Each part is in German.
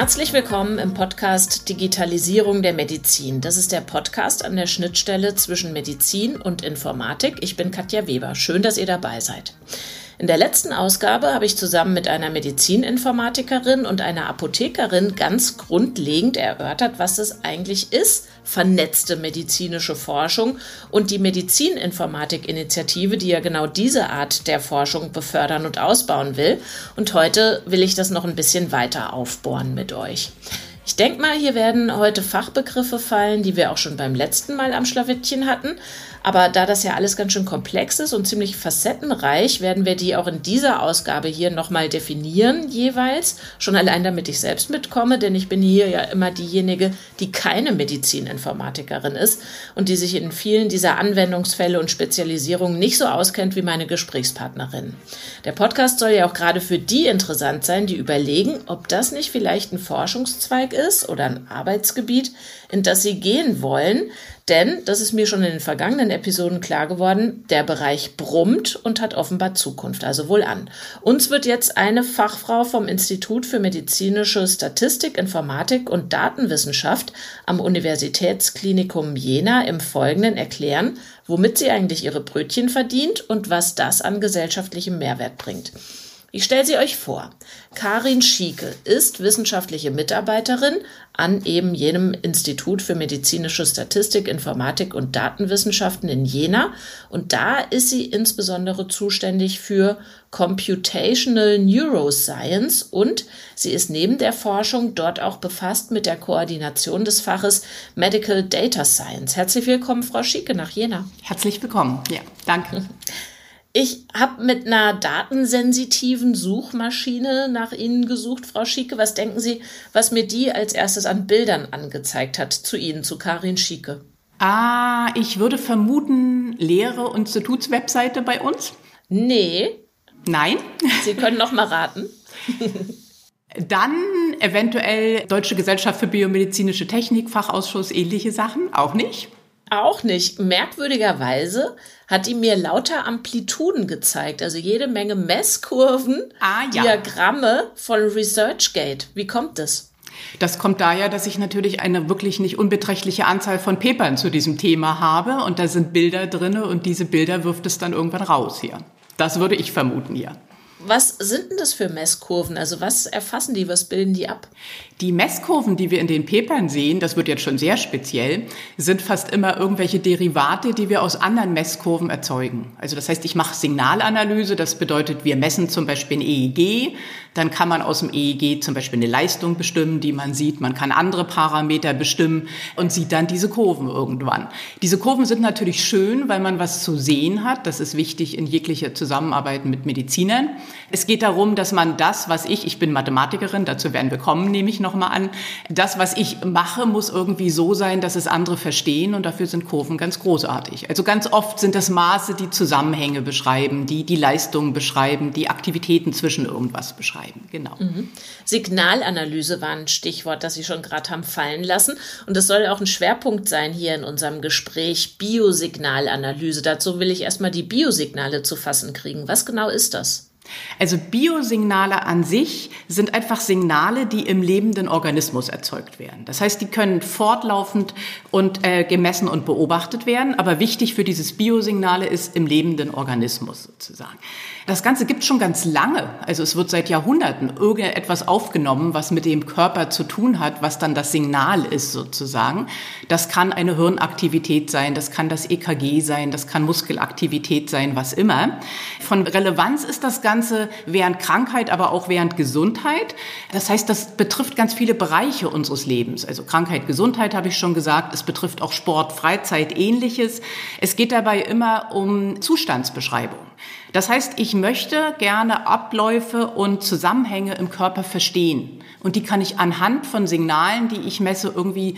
Herzlich willkommen im Podcast Digitalisierung der Medizin. Das ist der Podcast an der Schnittstelle zwischen Medizin und Informatik. Ich bin Katja Weber. Schön, dass ihr dabei seid. In der letzten Ausgabe habe ich zusammen mit einer Medizininformatikerin und einer Apothekerin ganz grundlegend erörtert, was es eigentlich ist, vernetzte medizinische Forschung und die Medizininformatik-Initiative, die ja genau diese Art der Forschung befördern und ausbauen will. Und heute will ich das noch ein bisschen weiter aufbohren mit euch. Ich denke mal, hier werden heute Fachbegriffe fallen, die wir auch schon beim letzten Mal am Schlawittchen hatten. Aber da das ja alles ganz schön komplex ist und ziemlich facettenreich, werden wir die auch in dieser Ausgabe hier nochmal definieren jeweils. Schon allein damit ich selbst mitkomme, denn ich bin hier ja immer diejenige, die keine Medizininformatikerin ist und die sich in vielen dieser Anwendungsfälle und Spezialisierungen nicht so auskennt wie meine Gesprächspartnerin. Der Podcast soll ja auch gerade für die interessant sein, die überlegen, ob das nicht vielleicht ein Forschungszweig ist oder ein Arbeitsgebiet, in das sie gehen wollen, denn, das ist mir schon in den vergangenen Episoden klar geworden, der Bereich brummt und hat offenbar Zukunft, also wohl an. Uns wird jetzt eine Fachfrau vom Institut für medizinische Statistik, Informatik und Datenwissenschaft am Universitätsklinikum Jena im Folgenden erklären, womit sie eigentlich ihre Brötchen verdient und was das an gesellschaftlichem Mehrwert bringt. Ich stelle sie euch vor. Karin Schieke ist wissenschaftliche Mitarbeiterin an eben jenem Institut für medizinische Statistik, Informatik und Datenwissenschaften in Jena. Und da ist sie insbesondere zuständig für Computational Neuroscience und sie ist neben der Forschung dort auch befasst mit der Koordination des Faches Medical Data Science. Herzlich willkommen, Frau Schieke, nach Jena. Herzlich willkommen. Ja, danke. Ich habe mit einer datensensitiven Suchmaschine nach Ihnen gesucht, Frau Schieke. Was denken Sie, was mir die als erstes an Bildern angezeigt hat zu Ihnen, zu Karin Schieke? Ah, ich würde vermuten, Lehre- Institutswebseite bei uns? Nee. Nein? Sie können noch mal raten. Dann eventuell Deutsche Gesellschaft für biomedizinische Technik, Fachausschuss, ähnliche Sachen. Auch nicht? Auch nicht. Merkwürdigerweise hat die mir lauter Amplituden gezeigt, also jede Menge Messkurven, ah, ja. Diagramme von ResearchGate. Wie kommt das? Das kommt daher, dass ich natürlich eine wirklich nicht unbeträchtliche Anzahl von Papern zu diesem Thema habe und da sind Bilder drinne und diese Bilder wirft es dann irgendwann raus hier. Das würde ich vermuten hier. Was sind denn das für Messkurven? Also was erfassen die, was bilden die ab? Die Messkurven, die wir in den Papern sehen, das wird jetzt schon sehr speziell, sind fast immer irgendwelche Derivate, die wir aus anderen Messkurven erzeugen. Also das heißt, ich mache Signalanalyse, das bedeutet, wir messen zum Beispiel ein EEG, dann kann man aus dem EEG zum Beispiel eine Leistung bestimmen, die man sieht, man kann andere Parameter bestimmen und sieht dann diese Kurven irgendwann. Diese Kurven sind natürlich schön, weil man was zu sehen hat, das ist wichtig in jeglicher Zusammenarbeit mit Medizinern. Es geht darum, dass man das, was ich, ich bin Mathematikerin, dazu werden wir kommen, nehme ich nochmal an, das, was ich mache, muss irgendwie so sein, dass es andere verstehen und dafür sind Kurven ganz großartig. Also ganz oft sind das Maße, die Zusammenhänge beschreiben, die die Leistungen beschreiben, die Aktivitäten zwischen irgendwas beschreiben. Genau. Mhm. Signalanalyse war ein Stichwort, das Sie schon gerade haben fallen lassen und das soll auch ein Schwerpunkt sein hier in unserem Gespräch Biosignalanalyse. Dazu will ich erstmal die Biosignale zu fassen kriegen. Was genau ist das? Also Biosignale an sich sind einfach Signale, die im lebenden Organismus erzeugt werden. Das heißt, die können fortlaufend und äh, gemessen und beobachtet werden. Aber wichtig für dieses Biosignale ist im lebenden Organismus sozusagen. Das Ganze gibt schon ganz lange. Also es wird seit Jahrhunderten irgendetwas aufgenommen, was mit dem Körper zu tun hat, was dann das Signal ist sozusagen. Das kann eine Hirnaktivität sein, das kann das EKG sein, das kann Muskelaktivität sein, was immer. Von Relevanz ist das Ganze während Krankheit, aber auch während Gesundheit. Das heißt, das betrifft ganz viele Bereiche unseres Lebens. Also Krankheit, Gesundheit habe ich schon gesagt. Es betrifft auch Sport, Freizeit, ähnliches. Es geht dabei immer um Zustandsbeschreibung. Das heißt, ich möchte gerne Abläufe und Zusammenhänge im Körper verstehen. Und die kann ich anhand von Signalen, die ich messe, irgendwie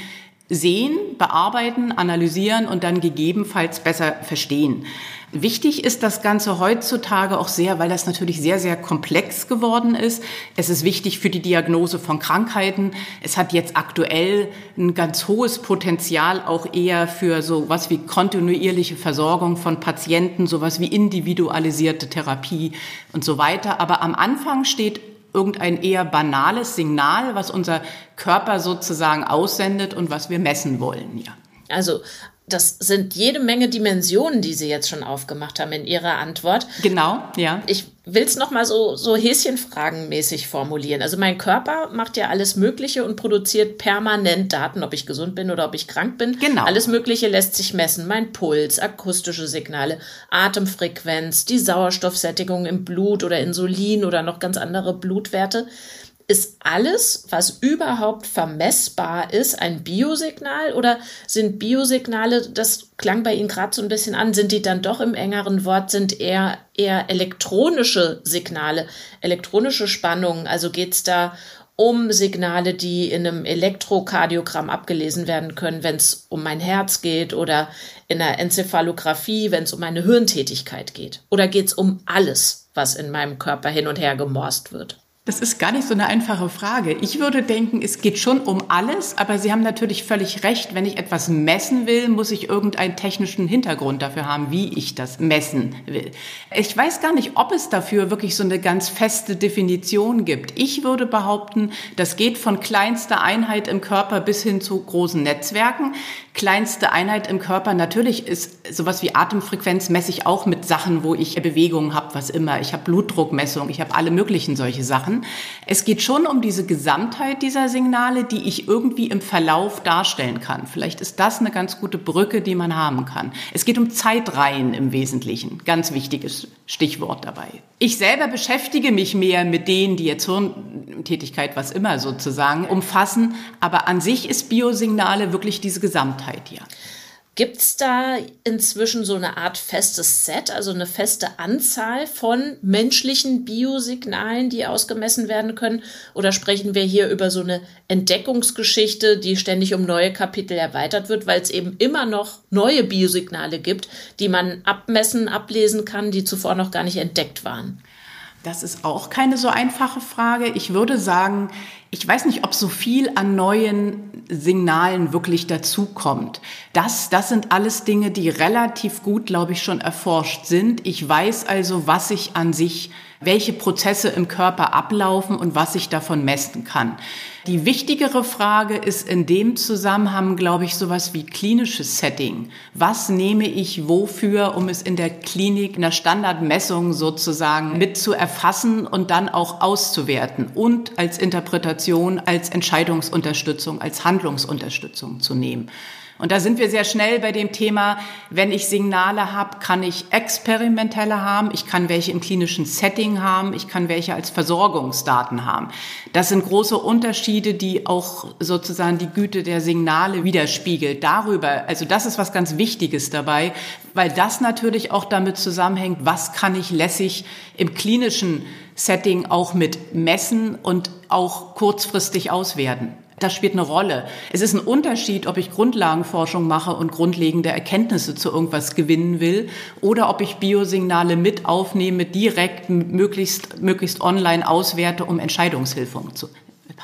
sehen, bearbeiten, analysieren und dann gegebenenfalls besser verstehen. Wichtig ist das Ganze heutzutage auch sehr, weil das natürlich sehr, sehr komplex geworden ist. Es ist wichtig für die Diagnose von Krankheiten. Es hat jetzt aktuell ein ganz hohes Potenzial auch eher für so was wie kontinuierliche Versorgung von Patienten, sowas wie individualisierte Therapie und so weiter. Aber am Anfang steht irgendein eher banales Signal, was unser Körper sozusagen aussendet und was wir messen wollen, ja. Also das sind jede Menge Dimensionen, die Sie jetzt schon aufgemacht haben in Ihrer Antwort. Genau, ja. Ich will es nochmal so, so häschenfragenmäßig formulieren. Also mein Körper macht ja alles Mögliche und produziert permanent Daten, ob ich gesund bin oder ob ich krank bin. Genau. Alles Mögliche lässt sich messen. Mein Puls, akustische Signale, Atemfrequenz, die Sauerstoffsättigung im Blut oder Insulin oder noch ganz andere Blutwerte ist alles, was überhaupt vermessbar ist, ein Biosignal oder sind Biosignale, das klang bei Ihnen gerade so ein bisschen an, sind die dann doch im engeren Wort, sind eher, eher elektronische Signale, elektronische Spannungen? Also geht es da um Signale, die in einem Elektrokardiogramm abgelesen werden können, wenn es um mein Herz geht oder in einer Enzephalographie, wenn es um meine Hirntätigkeit geht? Oder geht es um alles, was in meinem Körper hin und her gemorst wird? Das ist gar nicht so eine einfache Frage. Ich würde denken, es geht schon um alles, aber Sie haben natürlich völlig recht. Wenn ich etwas messen will, muss ich irgendeinen technischen Hintergrund dafür haben, wie ich das messen will. Ich weiß gar nicht, ob es dafür wirklich so eine ganz feste Definition gibt. Ich würde behaupten, das geht von kleinster Einheit im Körper bis hin zu großen Netzwerken. Kleinste Einheit im Körper, natürlich ist sowas wie Atemfrequenz messe ich auch mit Sachen, wo ich Bewegungen habe, was immer. Ich habe Blutdruckmessung, ich habe alle möglichen solche Sachen. Es geht schon um diese Gesamtheit dieser Signale, die ich irgendwie im Verlauf darstellen kann. Vielleicht ist das eine ganz gute Brücke, die man haben kann. Es geht um Zeitreihen im Wesentlichen. Ganz wichtiges Stichwort dabei. Ich selber beschäftige mich mehr mit denen, die jetzt Hirntätigkeit, was immer sozusagen, umfassen. Aber an sich ist Biosignale wirklich diese Gesamtheit hier. Gibt es da inzwischen so eine Art festes Set, also eine feste Anzahl von menschlichen Biosignalen, die ausgemessen werden können? Oder sprechen wir hier über so eine Entdeckungsgeschichte, die ständig um neue Kapitel erweitert wird, weil es eben immer noch neue Biosignale gibt, die man abmessen, ablesen kann, die zuvor noch gar nicht entdeckt waren? Das ist auch keine so einfache Frage. Ich würde sagen, ich weiß nicht, ob so viel an neuen Signalen wirklich dazukommt. Das, das sind alles Dinge, die relativ gut, glaube ich, schon erforscht sind. Ich weiß also, was ich an sich welche Prozesse im Körper ablaufen und was ich davon messen kann. Die wichtigere Frage ist in dem Zusammenhang, glaube ich, sowas wie klinisches Setting. Was nehme ich wofür, um es in der Klinik, in der Standardmessung sozusagen mit zu erfassen und dann auch auszuwerten und als Interpretation, als Entscheidungsunterstützung, als Handlungsunterstützung zu nehmen. Und da sind wir sehr schnell bei dem Thema, wenn ich Signale habe, kann ich experimentelle haben, ich kann welche im klinischen Setting haben, ich kann welche als Versorgungsdaten haben. Das sind große Unterschiede, die auch sozusagen die Güte der Signale widerspiegelt. Darüber, also das ist was ganz Wichtiges dabei, weil das natürlich auch damit zusammenhängt, was kann ich lässig im klinischen Setting auch mit messen und auch kurzfristig auswerten. Das spielt eine Rolle. Es ist ein Unterschied, ob ich Grundlagenforschung mache und grundlegende Erkenntnisse zu irgendwas gewinnen will oder ob ich Biosignale mit aufnehme, direkt möglichst, möglichst online auswerte, um Entscheidungshilfe zu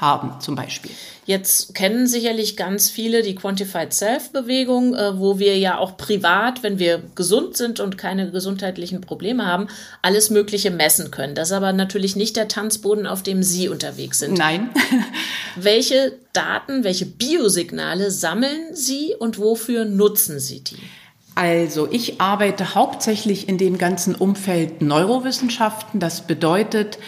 haben, zum Beispiel. Jetzt kennen sicherlich ganz viele die Quantified Self-Bewegung, äh, wo wir ja auch privat, wenn wir gesund sind und keine gesundheitlichen Probleme haben, alles Mögliche messen können. Das ist aber natürlich nicht der Tanzboden, auf dem Sie unterwegs sind. Nein. welche Daten, welche Biosignale sammeln Sie und wofür nutzen Sie die? Also ich arbeite hauptsächlich in dem ganzen Umfeld Neurowissenschaften. Das bedeutet,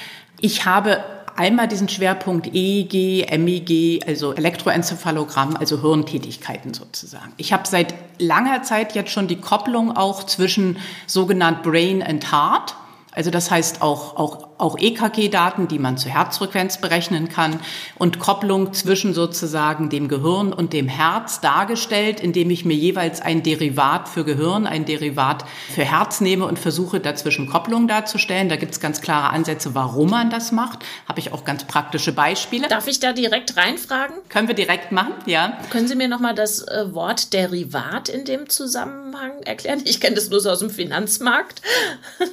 ich habe einmal diesen Schwerpunkt EEG, MEG, also Elektroenzephalogramm, also Hirntätigkeiten sozusagen. Ich habe seit langer Zeit jetzt schon die Kopplung auch zwischen sogenannt Brain and Heart. Also das heißt auch, auch auch EKG-Daten, die man zur Herzfrequenz berechnen kann und Kopplung zwischen sozusagen dem Gehirn und dem Herz dargestellt, indem ich mir jeweils ein Derivat für Gehirn, ein Derivat für Herz nehme und versuche dazwischen Kopplung darzustellen. Da gibt es ganz klare Ansätze, warum man das macht. Habe ich auch ganz praktische Beispiele. Darf ich da direkt reinfragen? Können wir direkt machen, ja. Können Sie mir nochmal das äh, Wort Derivat in dem Zusammenhang erklären? Ich kenne das nur so aus dem Finanzmarkt.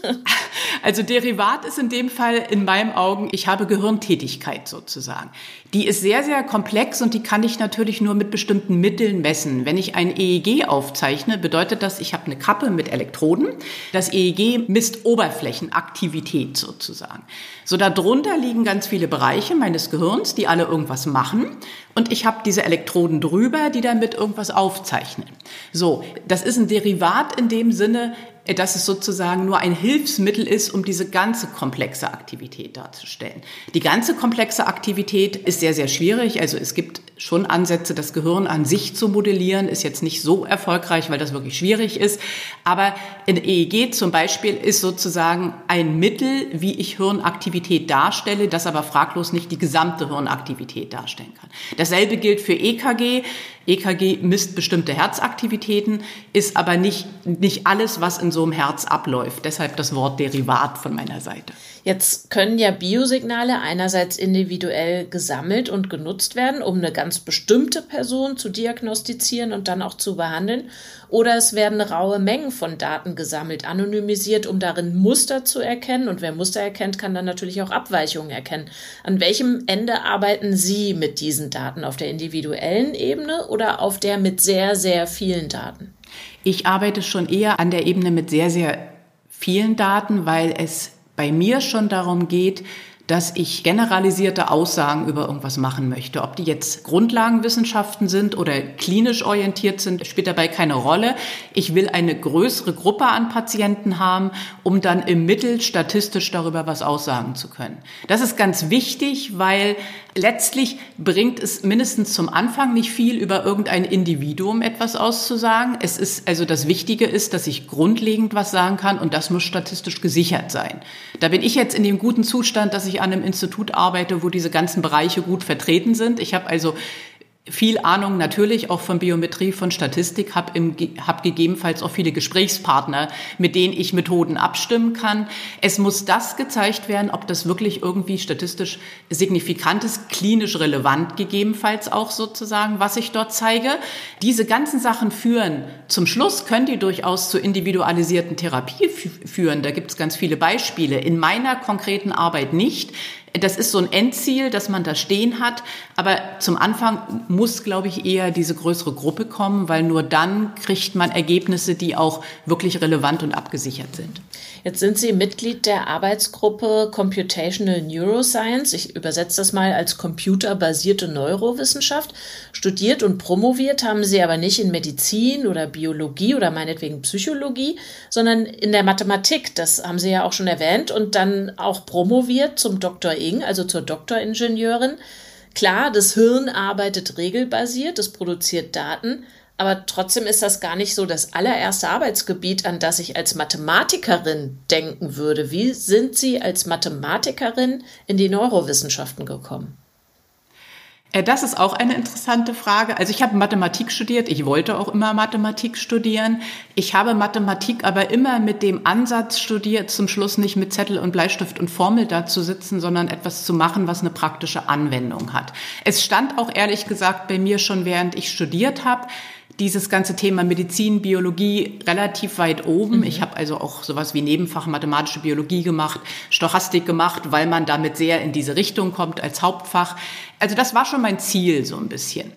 also Derivat ist in dem Fall in meinen Augen, ich habe Gehirntätigkeit sozusagen. Die ist sehr, sehr komplex und die kann ich natürlich nur mit bestimmten Mitteln messen. Wenn ich ein EEG aufzeichne, bedeutet das, ich habe eine Kappe mit Elektroden. Das EEG misst Oberflächenaktivität sozusagen. So darunter liegen ganz viele Bereiche meines Gehirns, die alle irgendwas machen. Und ich habe diese Elektroden drüber, die damit irgendwas aufzeichnen. So, das ist ein Derivat in dem Sinne, dass es sozusagen nur ein Hilfsmittel ist, um diese ganze komplexe Aktivität darzustellen. Die ganze komplexe Aktivität ist sehr, sehr schwierig. Also es gibt schon Ansätze, das Gehirn an sich zu modellieren, ist jetzt nicht so erfolgreich, weil das wirklich schwierig ist. Aber in EEG zum Beispiel ist sozusagen ein Mittel, wie ich Hirnaktivität darstelle, das aber fraglos nicht die gesamte Hirnaktivität darstellen kann. Dasselbe gilt für EKG. EKG misst bestimmte Herzaktivitäten, ist aber nicht, nicht alles, was in so einem Herz abläuft. Deshalb das Wort Derivat von meiner Seite. Jetzt können ja Biosignale einerseits individuell gesammelt und genutzt werden, um eine ganz bestimmte Person zu diagnostizieren und dann auch zu behandeln. Oder es werden raue Mengen von Daten gesammelt, anonymisiert, um darin Muster zu erkennen. Und wer Muster erkennt, kann dann natürlich auch Abweichungen erkennen. An welchem Ende arbeiten Sie mit diesen Daten? Auf der individuellen Ebene oder auf der mit sehr, sehr vielen Daten? Ich arbeite schon eher an der Ebene mit sehr, sehr vielen Daten, weil es bei mir schon darum geht, dass ich generalisierte Aussagen über irgendwas machen möchte. Ob die jetzt Grundlagenwissenschaften sind oder klinisch orientiert sind, spielt dabei keine Rolle. Ich will eine größere Gruppe an Patienten haben, um dann im Mittel statistisch darüber was aussagen zu können. Das ist ganz wichtig, weil letztlich bringt es mindestens zum Anfang nicht viel, über irgendein Individuum etwas auszusagen. Es ist also das Wichtige ist, dass ich grundlegend was sagen kann und das muss statistisch gesichert sein. Da bin ich jetzt in dem guten Zustand, dass ich an einem Institut arbeite, wo diese ganzen Bereiche gut vertreten sind. Ich habe also viel Ahnung natürlich auch von Biometrie, von Statistik, habe hab gegebenenfalls auch viele Gesprächspartner, mit denen ich Methoden abstimmen kann. Es muss das gezeigt werden, ob das wirklich irgendwie statistisch signifikant ist, klinisch relevant gegebenenfalls auch sozusagen, was ich dort zeige. Diese ganzen Sachen führen zum Schluss, können die durchaus zu individualisierten Therapie führen. Da gibt es ganz viele Beispiele. In meiner konkreten Arbeit nicht. Das ist so ein Endziel, das man da stehen hat. Aber zum Anfang muss, glaube ich, eher diese größere Gruppe kommen, weil nur dann kriegt man Ergebnisse, die auch wirklich relevant und abgesichert sind. Jetzt sind Sie Mitglied der Arbeitsgruppe Computational Neuroscience. Ich übersetze das mal als computerbasierte Neurowissenschaft. Studiert und promoviert haben Sie aber nicht in Medizin oder Biologie oder meinetwegen Psychologie, sondern in der Mathematik. Das haben Sie ja auch schon erwähnt und dann auch promoviert zum Ing, also zur Doktoringenieurin. Klar, das Hirn arbeitet regelbasiert, es produziert Daten, aber trotzdem ist das gar nicht so das allererste Arbeitsgebiet, an das ich als Mathematikerin denken würde. Wie sind Sie als Mathematikerin in die Neurowissenschaften gekommen? Äh, das ist auch eine interessante Frage. Also ich habe Mathematik studiert. Ich wollte auch immer Mathematik studieren. Ich habe Mathematik aber immer mit dem Ansatz studiert, zum Schluss nicht mit Zettel und Bleistift und Formel da zu sitzen, sondern etwas zu machen, was eine praktische Anwendung hat. Es stand auch ehrlich gesagt bei mir schon, während ich studiert habe, dieses ganze Thema Medizin, Biologie relativ weit oben. Mhm. Ich habe also auch sowas wie Nebenfach mathematische Biologie gemacht, Stochastik gemacht, weil man damit sehr in diese Richtung kommt als Hauptfach. Also das war schon mein Ziel so ein bisschen.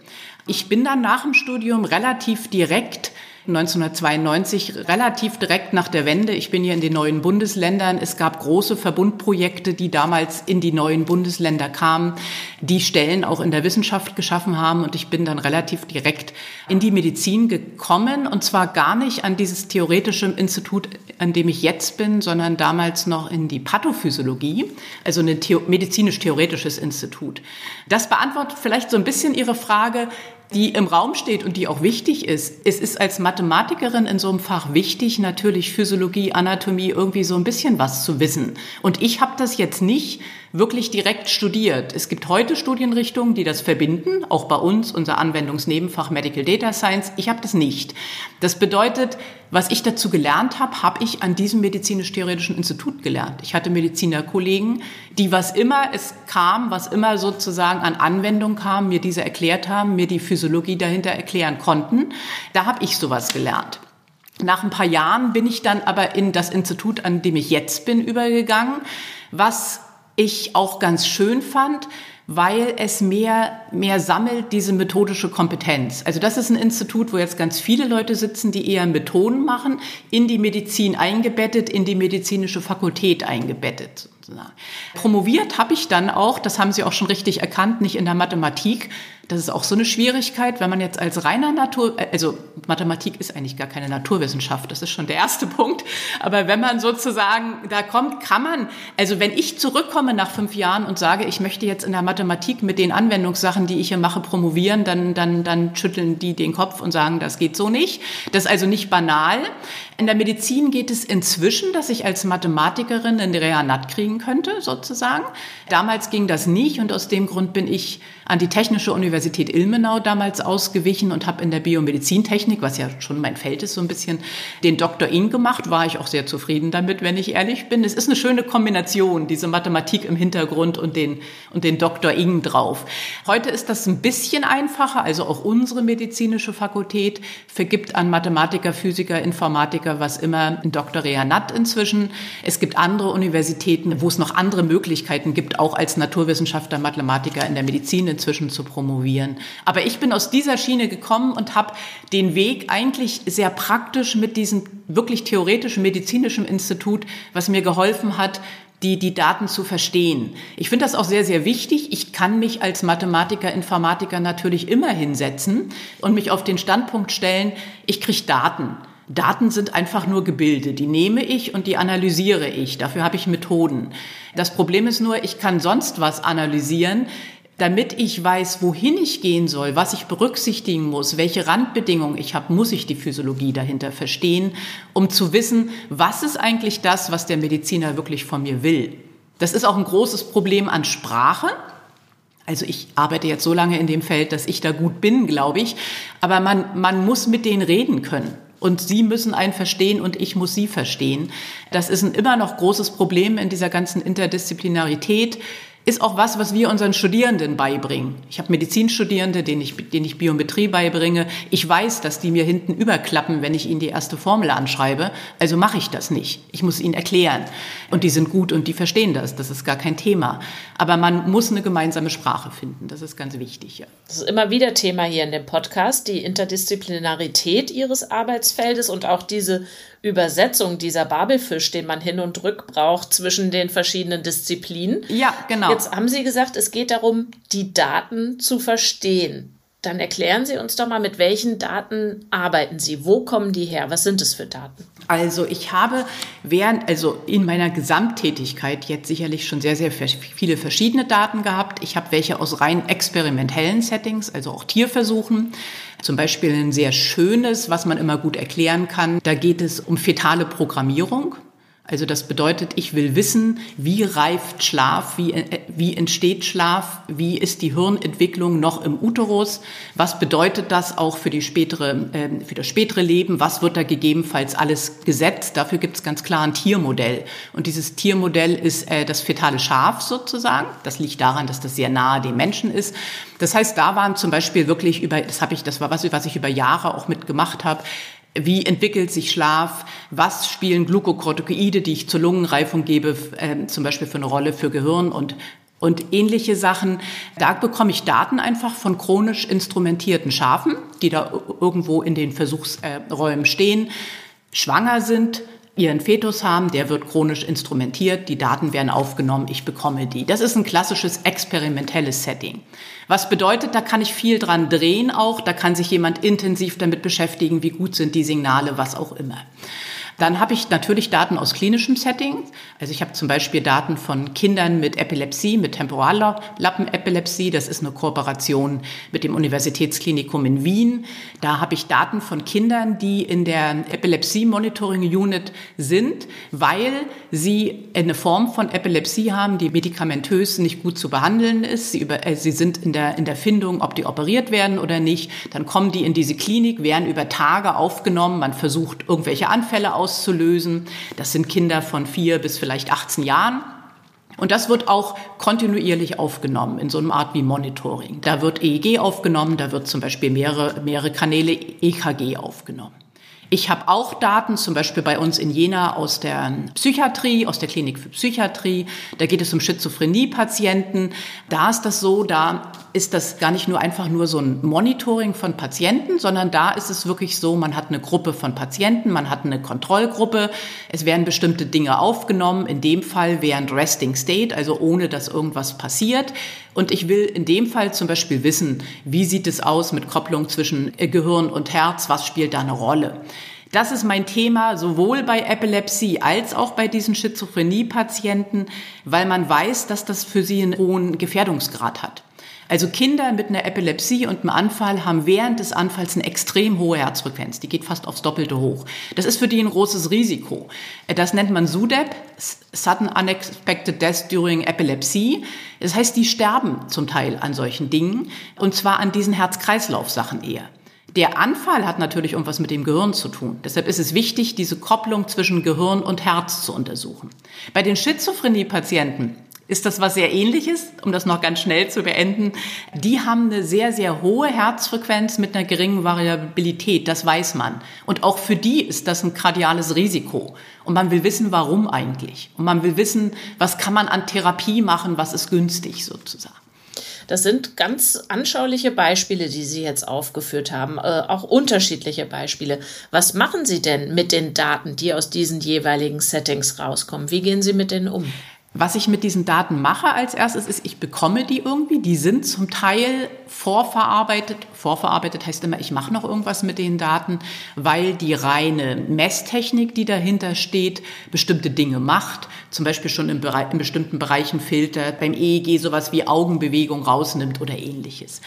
Ich bin dann nach dem Studium relativ direkt 1992 relativ direkt nach der Wende. Ich bin hier in den neuen Bundesländern. Es gab große Verbundprojekte, die damals in die neuen Bundesländer kamen, die Stellen auch in der Wissenschaft geschaffen haben. Und ich bin dann relativ direkt in die Medizin gekommen. Und zwar gar nicht an dieses theoretische Institut, an dem ich jetzt bin, sondern damals noch in die Pathophysiologie, also ein medizinisch-theoretisches Institut. Das beantwortet vielleicht so ein bisschen Ihre Frage, die im Raum steht und die auch wichtig ist. Es ist als Mathematikerin in so einem Fach wichtig, natürlich Physiologie, Anatomie, irgendwie so ein bisschen was zu wissen. Und ich habe das jetzt nicht wirklich direkt studiert. Es gibt heute Studienrichtungen, die das verbinden, auch bei uns, unser Anwendungsnebenfach Medical Data Science. Ich habe das nicht. Das bedeutet, was ich dazu gelernt habe, habe ich an diesem medizinisch-theoretischen Institut gelernt. Ich hatte Medizinerkollegen, die was immer es kam, was immer sozusagen an Anwendung kam, mir diese erklärt haben, mir die Physiologie dahinter erklären konnten. Da habe ich sowas gelernt. Nach ein paar Jahren bin ich dann aber in das Institut, an dem ich jetzt bin, übergegangen was ich auch ganz schön fand, weil es mehr, mehr sammelt diese methodische Kompetenz. Also das ist ein Institut, wo jetzt ganz viele Leute sitzen, die eher Methoden machen, in die Medizin eingebettet, in die medizinische Fakultät eingebettet. Promoviert habe ich dann auch, das haben Sie auch schon richtig erkannt, nicht in der Mathematik, das ist auch so eine Schwierigkeit, wenn man jetzt als reiner Natur, äh, also Mathematik ist eigentlich gar keine Naturwissenschaft, das ist schon der erste Punkt. Aber wenn man sozusagen da kommt, kann man, also wenn ich zurückkomme nach fünf Jahren und sage, ich möchte jetzt in der Mathematik mit den Anwendungssachen, die ich hier mache, promovieren, dann, dann, dann schütteln die den Kopf und sagen, das geht so nicht. Das ist also nicht banal. In der Medizin geht es inzwischen, dass ich als Mathematikerin einen Reanat kriegen könnte, sozusagen. Damals ging das nicht und aus dem Grund bin ich an die Technische Universität Ilmenau damals ausgewichen und habe in der Biomedizintechnik, was ja schon mein Feld ist, so ein bisschen den Dr. Ing gemacht. War ich auch sehr zufrieden damit, wenn ich ehrlich bin. Es ist eine schöne Kombination, diese Mathematik im Hintergrund und den, und den Dr. Ing drauf. Heute ist das ein bisschen einfacher. Also auch unsere medizinische Fakultät vergibt an Mathematiker, Physiker, Informatiker, was immer, ein Dr. Reanat inzwischen. Es gibt andere Universitäten, wo es noch andere Möglichkeiten gibt, auch als Naturwissenschaftler, Mathematiker in der Medizin inzwischen zu promovieren. Aber ich bin aus dieser Schiene gekommen und habe den Weg eigentlich sehr praktisch mit diesem wirklich theoretischen medizinischen Institut, was mir geholfen hat, die, die Daten zu verstehen. Ich finde das auch sehr, sehr wichtig. Ich kann mich als Mathematiker, Informatiker natürlich immer hinsetzen und mich auf den Standpunkt stellen, ich kriege Daten. Daten sind einfach nur Gebilde. Die nehme ich und die analysiere ich. Dafür habe ich Methoden. Das Problem ist nur, ich kann sonst was analysieren damit ich weiß, wohin ich gehen soll, was ich berücksichtigen muss, welche Randbedingungen ich habe, muss ich die Physiologie dahinter verstehen, um zu wissen, was ist eigentlich das, was der Mediziner wirklich von mir will. Das ist auch ein großes Problem an Sprache. Also ich arbeite jetzt so lange in dem Feld, dass ich da gut bin, glaube ich. Aber man, man muss mit denen reden können. Und sie müssen einen verstehen und ich muss sie verstehen. Das ist ein immer noch großes Problem in dieser ganzen Interdisziplinarität ist auch was, was wir unseren Studierenden beibringen. Ich habe Medizinstudierende, denen ich, denen ich Biometrie beibringe. Ich weiß, dass die mir hinten überklappen, wenn ich ihnen die erste Formel anschreibe. Also mache ich das nicht. Ich muss ihnen erklären. Und die sind gut und die verstehen das. Das ist gar kein Thema. Aber man muss eine gemeinsame Sprache finden. Das ist ganz wichtig. Ja. Das ist immer wieder Thema hier in dem Podcast, die Interdisziplinarität Ihres Arbeitsfeldes und auch diese Übersetzung dieser Babelfisch, den man hin und rück braucht zwischen den verschiedenen Disziplinen. Ja, genau. Jetzt haben Sie gesagt, es geht darum, die Daten zu verstehen. Dann erklären Sie uns doch mal, mit welchen Daten arbeiten Sie? Wo kommen die her? Was sind es für Daten? Also ich habe während, also in meiner Gesamttätigkeit jetzt sicherlich schon sehr, sehr viele verschiedene Daten gehabt. Ich habe welche aus rein experimentellen Settings, also auch Tierversuchen. Zum Beispiel ein sehr schönes, was man immer gut erklären kann. Da geht es um fetale Programmierung. Also das bedeutet, ich will wissen, wie reift Schlaf, wie, äh, wie entsteht Schlaf, wie ist die Hirnentwicklung noch im Uterus, was bedeutet das auch für, die spätere, äh, für das spätere Leben, was wird da gegebenenfalls alles gesetzt. Dafür gibt es ganz klar ein Tiermodell. Und dieses Tiermodell ist äh, das fetale Schaf sozusagen. Das liegt daran, dass das sehr nahe dem Menschen ist. Das heißt, da waren zum Beispiel wirklich über, das habe ich, das war was, was ich über Jahre auch mitgemacht habe, wie entwickelt sich Schlaf? Was spielen Glukokortikoide, die ich zur Lungenreifung gebe, äh, zum Beispiel für eine Rolle für Gehirn und und ähnliche Sachen. Da bekomme ich Daten einfach von chronisch instrumentierten Schafen, die da irgendwo in den Versuchsräumen stehen, schwanger sind, ihren Fetus haben, der wird chronisch instrumentiert, die Daten werden aufgenommen, ich bekomme die. Das ist ein klassisches experimentelles Setting. Was bedeutet, da kann ich viel dran drehen auch, da kann sich jemand intensiv damit beschäftigen, wie gut sind die Signale, was auch immer. Dann habe ich natürlich Daten aus klinischen Settings. Also ich habe zum Beispiel Daten von Kindern mit Epilepsie, mit Temporallappenepilepsie. Das ist eine Kooperation mit dem Universitätsklinikum in Wien. Da habe ich Daten von Kindern, die in der Epilepsie Monitoring Unit sind, weil sie eine Form von Epilepsie haben, die medikamentös nicht gut zu behandeln ist. Sie, über, äh, sie sind in der, in der Findung, ob die operiert werden oder nicht. Dann kommen die in diese Klinik, werden über Tage aufgenommen. Man versucht, irgendwelche Anfälle aus auszulösen. Das sind Kinder von vier bis vielleicht 18 Jahren. Und das wird auch kontinuierlich aufgenommen in so einer Art wie Monitoring. Da wird EEG aufgenommen, da wird zum Beispiel mehrere, mehrere Kanäle EKG aufgenommen. Ich habe auch Daten, zum Beispiel bei uns in Jena aus der Psychiatrie, aus der Klinik für Psychiatrie. Da geht es um Schizophrenie-Patienten. Da ist das so, da ist das gar nicht nur einfach nur so ein Monitoring von Patienten, sondern da ist es wirklich so, man hat eine Gruppe von Patienten, man hat eine Kontrollgruppe, es werden bestimmte Dinge aufgenommen, in dem Fall während Resting State, also ohne dass irgendwas passiert. Und ich will in dem Fall zum Beispiel wissen, wie sieht es aus mit Kopplung zwischen Gehirn und Herz, was spielt da eine Rolle. Das ist mein Thema sowohl bei Epilepsie als auch bei diesen Schizophrenie-Patienten, weil man weiß, dass das für sie einen hohen Gefährdungsgrad hat. Also Kinder mit einer Epilepsie und einem Anfall haben während des Anfalls eine extrem hohe Herzfrequenz. Die geht fast aufs Doppelte hoch. Das ist für die ein großes Risiko. Das nennt man SUDEP, Sudden Unexpected Death During Epilepsy. Das heißt, die sterben zum Teil an solchen Dingen und zwar an diesen Herz-Kreislauf-Sachen eher. Der Anfall hat natürlich irgendwas mit dem Gehirn zu tun. Deshalb ist es wichtig, diese Kopplung zwischen Gehirn und Herz zu untersuchen. Bei den Schizophrenie-Patienten ist das was sehr ähnliches, um das noch ganz schnell zu beenden. Die haben eine sehr, sehr hohe Herzfrequenz mit einer geringen Variabilität, das weiß man. Und auch für die ist das ein kardiales Risiko. Und man will wissen, warum eigentlich. Und man will wissen, was kann man an Therapie machen, was ist günstig sozusagen. Das sind ganz anschauliche Beispiele, die Sie jetzt aufgeführt haben, äh, auch unterschiedliche Beispiele. Was machen Sie denn mit den Daten, die aus diesen jeweiligen Settings rauskommen? Wie gehen Sie mit denen um? Was ich mit diesen Daten mache als erstes ist, ich bekomme die irgendwie. Die sind zum Teil vorverarbeitet. Vorverarbeitet heißt immer, ich mache noch irgendwas mit den Daten, weil die reine Messtechnik, die dahinter steht, bestimmte Dinge macht. Zum Beispiel schon in, in bestimmten Bereichen filtert, beim EEG sowas wie Augenbewegung rausnimmt oder ähnliches.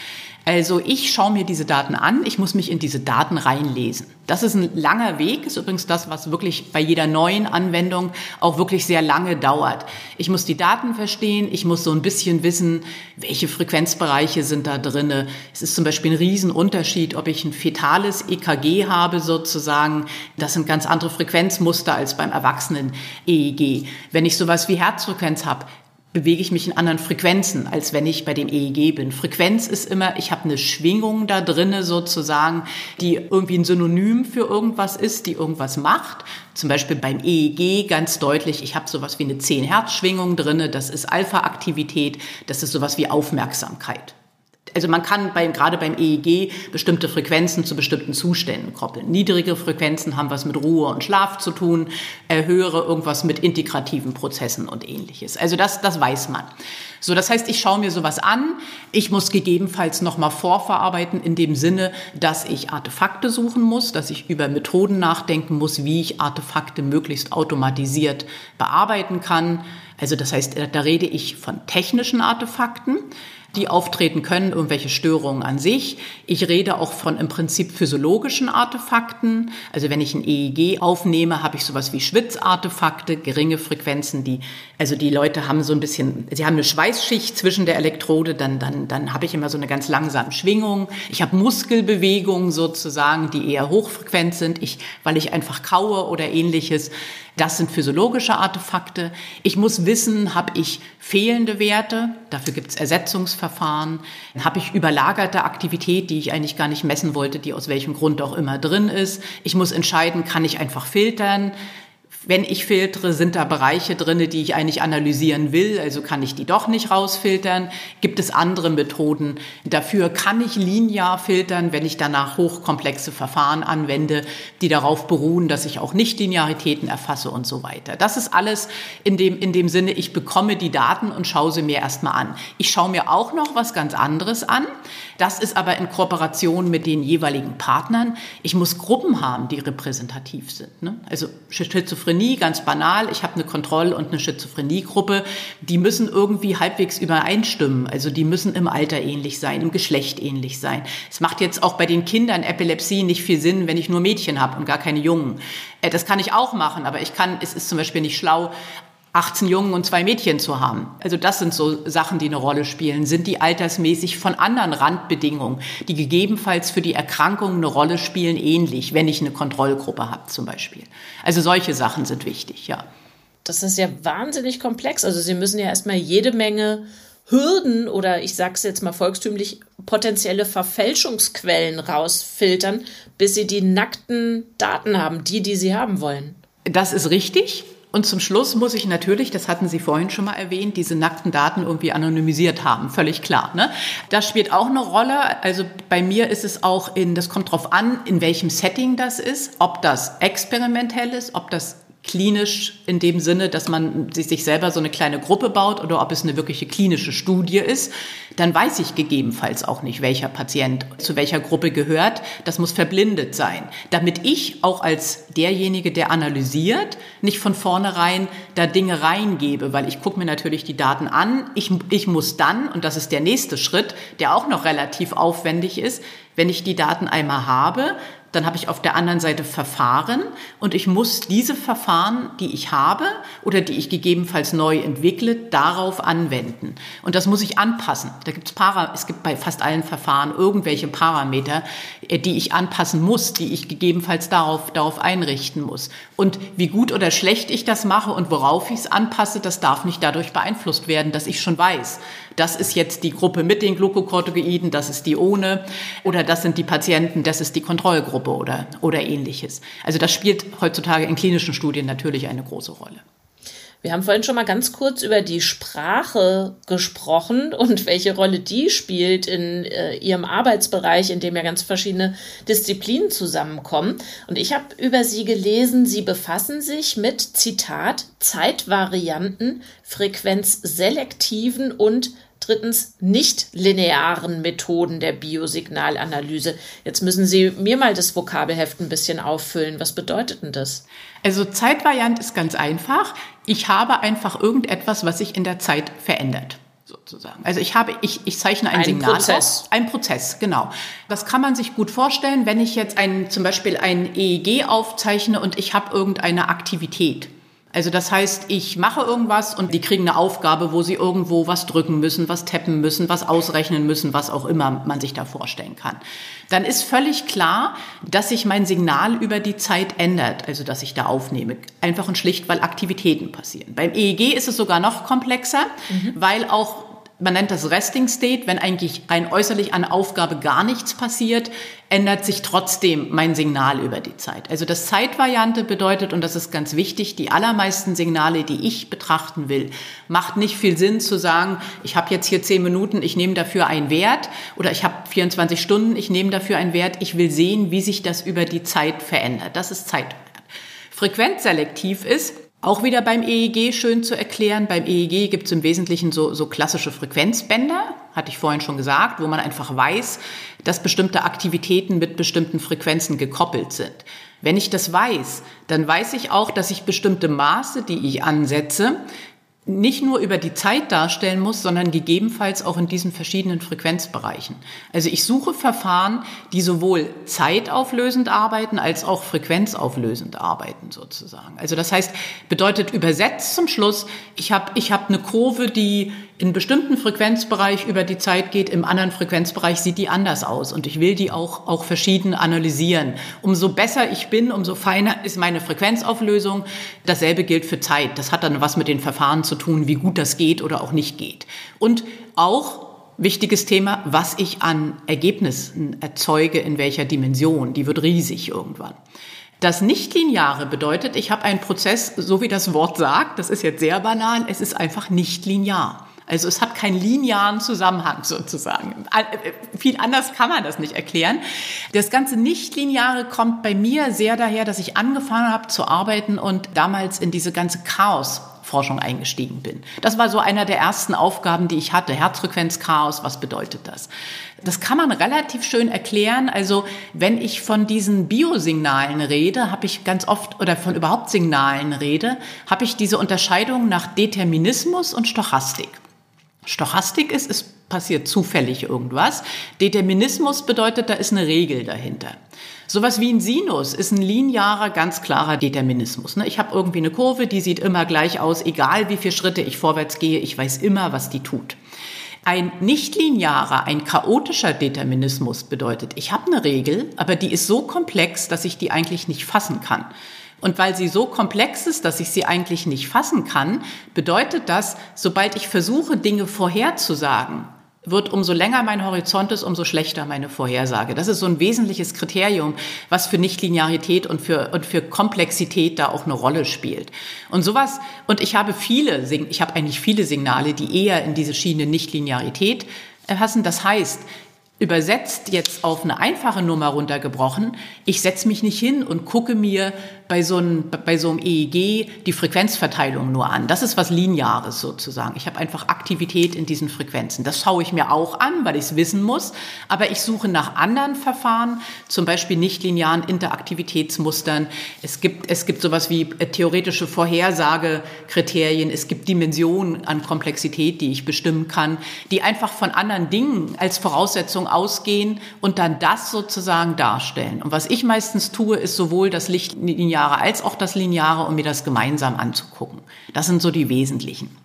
Also ich schaue mir diese Daten an, ich muss mich in diese Daten reinlesen. Das ist ein langer Weg, ist übrigens das, was wirklich bei jeder neuen Anwendung auch wirklich sehr lange dauert. Ich muss die Daten verstehen, ich muss so ein bisschen wissen, welche Frequenzbereiche sind da drinne. Es ist zum Beispiel ein Riesenunterschied, ob ich ein fetales EKG habe sozusagen. Das sind ganz andere Frequenzmuster als beim Erwachsenen EEG. Wenn ich sowas wie Herzfrequenz habe, bewege ich mich in anderen Frequenzen, als wenn ich bei dem EEG bin. Frequenz ist immer, ich habe eine Schwingung da drinne sozusagen, die irgendwie ein Synonym für irgendwas ist, die irgendwas macht. Zum Beispiel beim EEG ganz deutlich, ich habe sowas wie eine 10 Hertz Schwingung drinne, das ist Alpha-Aktivität, das ist sowas wie Aufmerksamkeit also man kann beim, gerade beim EEG bestimmte Frequenzen zu bestimmten Zuständen koppeln. Niedrige Frequenzen haben was mit Ruhe und Schlaf zu tun, äh, höhere irgendwas mit integrativen Prozessen und ähnliches. Also das, das weiß man. So, das heißt, ich schaue mir sowas an. Ich muss gegebenenfalls nochmal vorverarbeiten in dem Sinne, dass ich Artefakte suchen muss, dass ich über Methoden nachdenken muss, wie ich Artefakte möglichst automatisiert bearbeiten kann. Also das heißt, da rede ich von technischen Artefakten die auftreten können, irgendwelche Störungen an sich. Ich rede auch von im Prinzip physiologischen Artefakten. Also wenn ich ein EEG aufnehme, habe ich sowas wie Schwitzartefakte, geringe Frequenzen, die, also die Leute haben so ein bisschen, sie haben eine Schweißschicht zwischen der Elektrode, dann, dann, dann habe ich immer so eine ganz langsame Schwingung. Ich habe Muskelbewegungen sozusagen, die eher hochfrequent sind, ich, weil ich einfach kaue oder ähnliches. Das sind physiologische Artefakte. Ich muss wissen, habe ich fehlende Werte, dafür gibt es Ersetzungsverfahren, habe ich überlagerte Aktivität, die ich eigentlich gar nicht messen wollte, die aus welchem Grund auch immer drin ist. Ich muss entscheiden, kann ich einfach filtern, wenn ich filtere, sind da Bereiche drinne, die ich eigentlich analysieren will, also kann ich die doch nicht rausfiltern. Gibt es andere Methoden dafür? Kann ich linear filtern, wenn ich danach hochkomplexe Verfahren anwende, die darauf beruhen, dass ich auch nicht Linearitäten erfasse und so weiter. Das ist alles in dem, in dem Sinne, ich bekomme die Daten und schaue sie mir erstmal an. Ich schaue mir auch noch was ganz anderes an. Das ist aber in Kooperation mit den jeweiligen Partnern. Ich muss Gruppen haben, die repräsentativ sind. Ne? Also Schizophrenie, ganz banal. Ich habe eine Kontroll- und eine Schizophreniegruppe. Die müssen irgendwie halbwegs übereinstimmen. Also die müssen im Alter ähnlich sein, im Geschlecht ähnlich sein. Es macht jetzt auch bei den Kindern Epilepsie nicht viel Sinn, wenn ich nur Mädchen habe und gar keine Jungen. Äh, das kann ich auch machen, aber ich kann, es ist zum Beispiel nicht schlau, 18 Jungen und zwei Mädchen zu haben. Also das sind so Sachen, die eine Rolle spielen. Sind die altersmäßig von anderen Randbedingungen, die gegebenenfalls für die Erkrankung eine Rolle spielen, ähnlich, wenn ich eine Kontrollgruppe habe zum Beispiel. Also solche Sachen sind wichtig, ja. Das ist ja wahnsinnig komplex. Also Sie müssen ja erstmal jede Menge Hürden oder ich sage es jetzt mal volkstümlich, potenzielle Verfälschungsquellen rausfiltern, bis sie die nackten Daten haben, die, die sie haben wollen. Das ist richtig. Und zum Schluss muss ich natürlich, das hatten Sie vorhin schon mal erwähnt, diese nackten Daten irgendwie anonymisiert haben. Völlig klar. Ne? Das spielt auch eine Rolle. Also bei mir ist es auch in, das kommt drauf an, in welchem Setting das ist, ob das experimentell ist, ob das klinisch in dem Sinne, dass man sich selber so eine kleine Gruppe baut oder ob es eine wirkliche klinische Studie ist, dann weiß ich gegebenenfalls auch nicht, welcher Patient zu welcher Gruppe gehört. Das muss verblindet sein, damit ich auch als derjenige, der analysiert, nicht von vornherein da Dinge reingebe, weil ich gucke mir natürlich die Daten an. Ich, ich muss dann, und das ist der nächste Schritt, der auch noch relativ aufwendig ist, wenn ich die Daten einmal habe, dann habe ich auf der anderen Seite Verfahren und ich muss diese Verfahren, die ich habe oder die ich gegebenenfalls neu entwickle, darauf anwenden. Und das muss ich anpassen. Da gibt's Para, es gibt bei fast allen Verfahren irgendwelche Parameter, äh, die ich anpassen muss, die ich gegebenenfalls darauf, darauf einrichten muss. Und wie gut oder schlecht ich das mache und worauf ich es anpasse, das darf nicht dadurch beeinflusst werden, dass ich schon weiß, das ist jetzt die Gruppe mit den Glukokortikoiden, das ist die ohne oder das sind die Patienten, das ist die Kontrollgruppe oder, oder ähnliches. Also das spielt heutzutage in klinischen Studien natürlich eine große Rolle. Wir haben vorhin schon mal ganz kurz über die Sprache gesprochen und welche Rolle die spielt in äh, Ihrem Arbeitsbereich, in dem ja ganz verschiedene Disziplinen zusammenkommen. Und ich habe über Sie gelesen, Sie befassen sich mit, Zitat, Zeitvarianten, frequenzselektiven und drittens nicht linearen Methoden der Biosignalanalyse. Jetzt müssen Sie mir mal das Vokabelheft ein bisschen auffüllen. Was bedeutet denn das? Also Zeitvariant ist ganz einfach. Ich habe einfach irgendetwas, was sich in der Zeit verändert sozusagen. Also ich habe, ich, ich zeichne ein, ein Signal Prozess. Auf, ein Prozess, genau. Das kann man sich gut vorstellen, wenn ich jetzt ein, zum Beispiel ein EEG aufzeichne und ich habe irgendeine Aktivität. Also das heißt, ich mache irgendwas und die kriegen eine Aufgabe, wo sie irgendwo was drücken müssen, was tappen müssen, was ausrechnen müssen, was auch immer man sich da vorstellen kann. Dann ist völlig klar, dass sich mein Signal über die Zeit ändert, also dass ich da aufnehme. Einfach und schlicht, weil Aktivitäten passieren. Beim EEG ist es sogar noch komplexer, mhm. weil auch man nennt das Resting State, wenn eigentlich rein äußerlich an Aufgabe gar nichts passiert, ändert sich trotzdem mein Signal über die Zeit. Also das Zeitvariante bedeutet, und das ist ganz wichtig, die allermeisten Signale, die ich betrachten will, macht nicht viel Sinn zu sagen, ich habe jetzt hier zehn Minuten, ich nehme dafür einen Wert oder ich habe 24 Stunden, ich nehme dafür einen Wert. Ich will sehen, wie sich das über die Zeit verändert. Das ist Zeitvariant. Frequenzselektiv ist, auch wieder beim EEG schön zu erklären. Beim EEG gibt es im Wesentlichen so, so klassische Frequenzbänder, hatte ich vorhin schon gesagt, wo man einfach weiß, dass bestimmte Aktivitäten mit bestimmten Frequenzen gekoppelt sind. Wenn ich das weiß, dann weiß ich auch, dass ich bestimmte Maße, die ich ansetze, nicht nur über die Zeit darstellen muss, sondern gegebenenfalls auch in diesen verschiedenen Frequenzbereichen. Also ich suche Verfahren, die sowohl zeitauflösend arbeiten als auch frequenzauflösend arbeiten sozusagen. Also das heißt, bedeutet übersetzt zum Schluss, ich habe ich hab eine Kurve, die in bestimmten Frequenzbereich über die Zeit geht, im anderen Frequenzbereich sieht die anders aus und ich will die auch, auch verschieden analysieren. Umso besser ich bin, umso feiner ist meine Frequenzauflösung. Dasselbe gilt für Zeit. Das hat dann was mit den Verfahren zu tun, wie gut das geht oder auch nicht geht. Und auch wichtiges Thema, was ich an Ergebnissen erzeuge, in welcher Dimension. Die wird riesig irgendwann. Das Nichtlineare bedeutet, ich habe einen Prozess, so wie das Wort sagt, das ist jetzt sehr banal, es ist einfach nicht linear. Also es hat keinen linearen Zusammenhang sozusagen. Äh, viel anders kann man das nicht erklären. Das ganze Nichtlineare kommt bei mir sehr daher, dass ich angefangen habe zu arbeiten und damals in diese ganze Chaos Forschung eingestiegen bin. Das war so einer der ersten Aufgaben, die ich hatte. Herzfrequenzchaos, was bedeutet das? Das kann man relativ schön erklären. Also wenn ich von diesen Biosignalen rede, habe ich ganz oft oder von überhaupt Signalen rede, habe ich diese Unterscheidung nach Determinismus und Stochastik. Stochastik ist, es passiert zufällig irgendwas. Determinismus bedeutet, da ist eine Regel dahinter. Sowas wie ein Sinus ist ein linearer, ganz klarer Determinismus. Ne? Ich habe irgendwie eine Kurve, die sieht immer gleich aus, egal wie viele Schritte ich vorwärts gehe, ich weiß immer, was die tut. Ein nichtlinearer, ein chaotischer Determinismus bedeutet, ich habe eine Regel, aber die ist so komplex, dass ich die eigentlich nicht fassen kann. Und weil sie so komplex ist, dass ich sie eigentlich nicht fassen kann, bedeutet das, sobald ich versuche, Dinge vorherzusagen, wird umso länger mein Horizont ist, umso schlechter meine Vorhersage. Das ist so ein wesentliches Kriterium, was für Nichtlinearität und für, und für Komplexität da auch eine Rolle spielt. Und sowas, und ich habe viele, ich habe eigentlich viele Signale, die eher in diese Schiene Nichtlinearität passen. Das heißt, übersetzt jetzt auf eine einfache Nummer runtergebrochen, ich setze mich nicht hin und gucke mir bei so, einem, bei so einem EEG die Frequenzverteilung nur an. Das ist was Lineares sozusagen. Ich habe einfach Aktivität in diesen Frequenzen. Das schaue ich mir auch an, weil ich es wissen muss. Aber ich suche nach anderen Verfahren, zum Beispiel nichtlinearen Interaktivitätsmustern. Es gibt, es gibt sowas wie äh, theoretische Vorhersagekriterien. Es gibt Dimensionen an Komplexität, die ich bestimmen kann, die einfach von anderen Dingen als Voraussetzung ausgehen und dann das sozusagen darstellen. Und was ich meistens tue, ist sowohl das Lichtlineare Nonlineare als auch das Lineare, um mir das gemeinsam anzugucken. Das sind so die wesentlichen.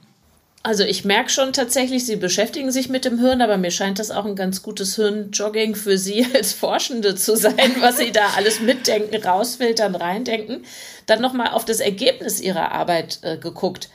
Also ich merke schon tatsächlich, Sie beschäftigen sich mit dem Hirn, aber mir scheint das auch ein ganz gutes Hirnjogging für Sie als Forschende zu sein, was Sie da alles mitdenken, rausfiltern, reindenken. Dann nochmal auf das Ergebnis Ihrer Arbeit äh, geguckt.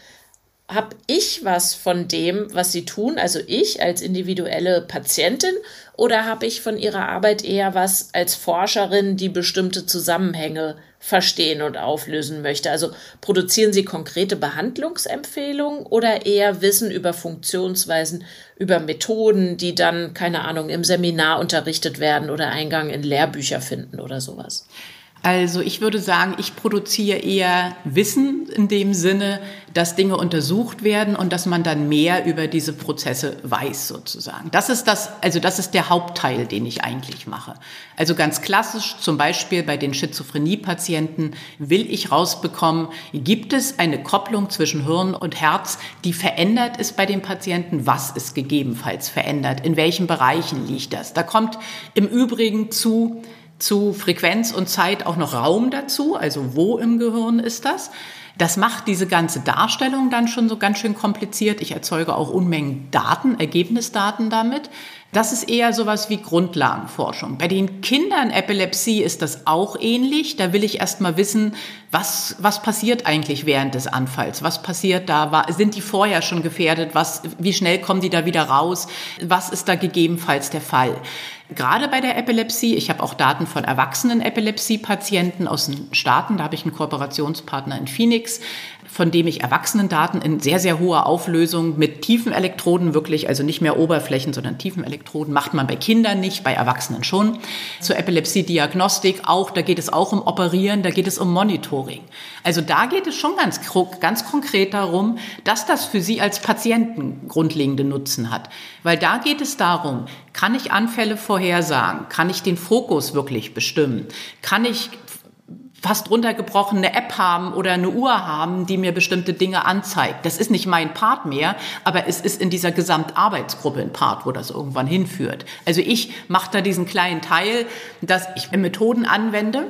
Habe ich was von dem, was Sie tun, also ich als individuelle Patientin, oder habe ich von Ihrer Arbeit eher was als Forscherin, die bestimmte Zusammenhänge verstehen und auflösen möchte. Also produzieren Sie konkrete Behandlungsempfehlungen oder eher Wissen über Funktionsweisen, über Methoden, die dann, keine Ahnung, im Seminar unterrichtet werden oder Eingang in Lehrbücher finden oder sowas? Also ich würde sagen, ich produziere eher Wissen in dem Sinne, dass Dinge untersucht werden und dass man dann mehr über diese Prozesse weiß sozusagen. Das ist das, also das ist der Hauptteil, den ich eigentlich mache. Also ganz klassisch, zum Beispiel bei den Schizophrenie-Patienten will ich rausbekommen, gibt es eine Kopplung zwischen Hirn und Herz, die verändert ist bei den Patienten? Was ist gegebenenfalls verändert? In welchen Bereichen liegt das? Da kommt im Übrigen zu, zu Frequenz und Zeit auch noch Raum dazu, also wo im Gehirn ist das. Das macht diese ganze Darstellung dann schon so ganz schön kompliziert. Ich erzeuge auch Unmengen Daten, Ergebnisdaten damit. Das ist eher sowas wie Grundlagenforschung. Bei den Kindern Epilepsie ist das auch ähnlich. Da will ich erst mal wissen, was, was passiert eigentlich während des Anfalls? Was passiert da? Sind die vorher schon gefährdet? Was, wie schnell kommen die da wieder raus? Was ist da gegebenenfalls der Fall? Gerade bei der Epilepsie, ich habe auch Daten von erwachsenen Epilepsie-Patienten aus den Staaten, da habe ich einen Kooperationspartner in Phoenix, von dem ich Erwachsenendaten in sehr, sehr hoher Auflösung mit tiefen Elektroden wirklich, also nicht mehr Oberflächen, sondern tiefen Elektroden, macht man bei Kindern nicht, bei Erwachsenen schon. Zur Epilepsie-Diagnostik auch, da geht es auch um Operieren, da geht es um Monitoring. Also da geht es schon ganz, ganz konkret darum, dass das für Sie als Patienten grundlegende Nutzen hat. Weil da geht es darum, kann ich Anfälle vorhersagen? Kann ich den Fokus wirklich bestimmen? Kann ich fast runtergebrochen eine App haben oder eine Uhr haben, die mir bestimmte Dinge anzeigt. Das ist nicht mein Part mehr, aber es ist in dieser Gesamtarbeitsgruppe ein Part, wo das irgendwann hinführt. Also ich mache da diesen kleinen Teil, dass ich Methoden anwende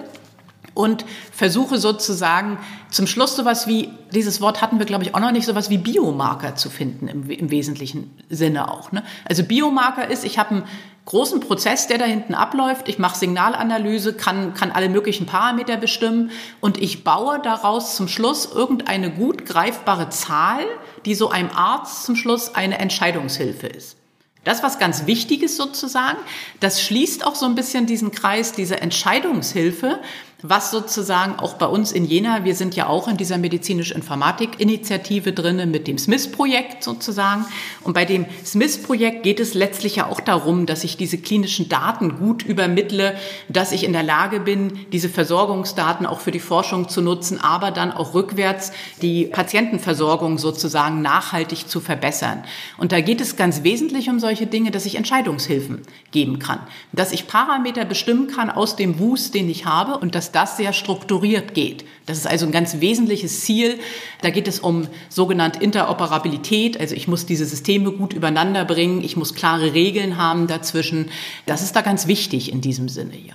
und versuche sozusagen zum Schluss sowas wie, dieses Wort hatten wir, glaube ich, auch noch nicht, sowas wie Biomarker zu finden im, im wesentlichen Sinne auch. Ne? Also Biomarker ist, ich habe einen großen Prozess, der da hinten abläuft. Ich mache Signalanalyse, kann, kann alle möglichen Parameter bestimmen und ich baue daraus zum Schluss irgendeine gut greifbare Zahl, die so einem Arzt zum Schluss eine Entscheidungshilfe ist. Das, was ganz wichtig ist sozusagen, das schließt auch so ein bisschen diesen Kreis, diese Entscheidungshilfe, was sozusagen auch bei uns in Jena, wir sind ja auch in dieser medizinisch-Informatik-Initiative drinne mit dem SMIS-Projekt sozusagen. Und bei dem SMIS-Projekt geht es letztlich ja auch darum, dass ich diese klinischen Daten gut übermittle, dass ich in der Lage bin, diese Versorgungsdaten auch für die Forschung zu nutzen, aber dann auch rückwärts die Patientenversorgung sozusagen nachhaltig zu verbessern. Und da geht es ganz wesentlich um solche Dinge, dass ich Entscheidungshilfen geben kann, dass ich Parameter bestimmen kann aus dem Wust, den ich habe und dass das sehr strukturiert geht. Das ist also ein ganz wesentliches Ziel. Da geht es um sogenannte Interoperabilität. Also ich muss diese Systeme gut übereinander bringen. Ich muss klare Regeln haben dazwischen. Das ist da ganz wichtig in diesem Sinne, ja.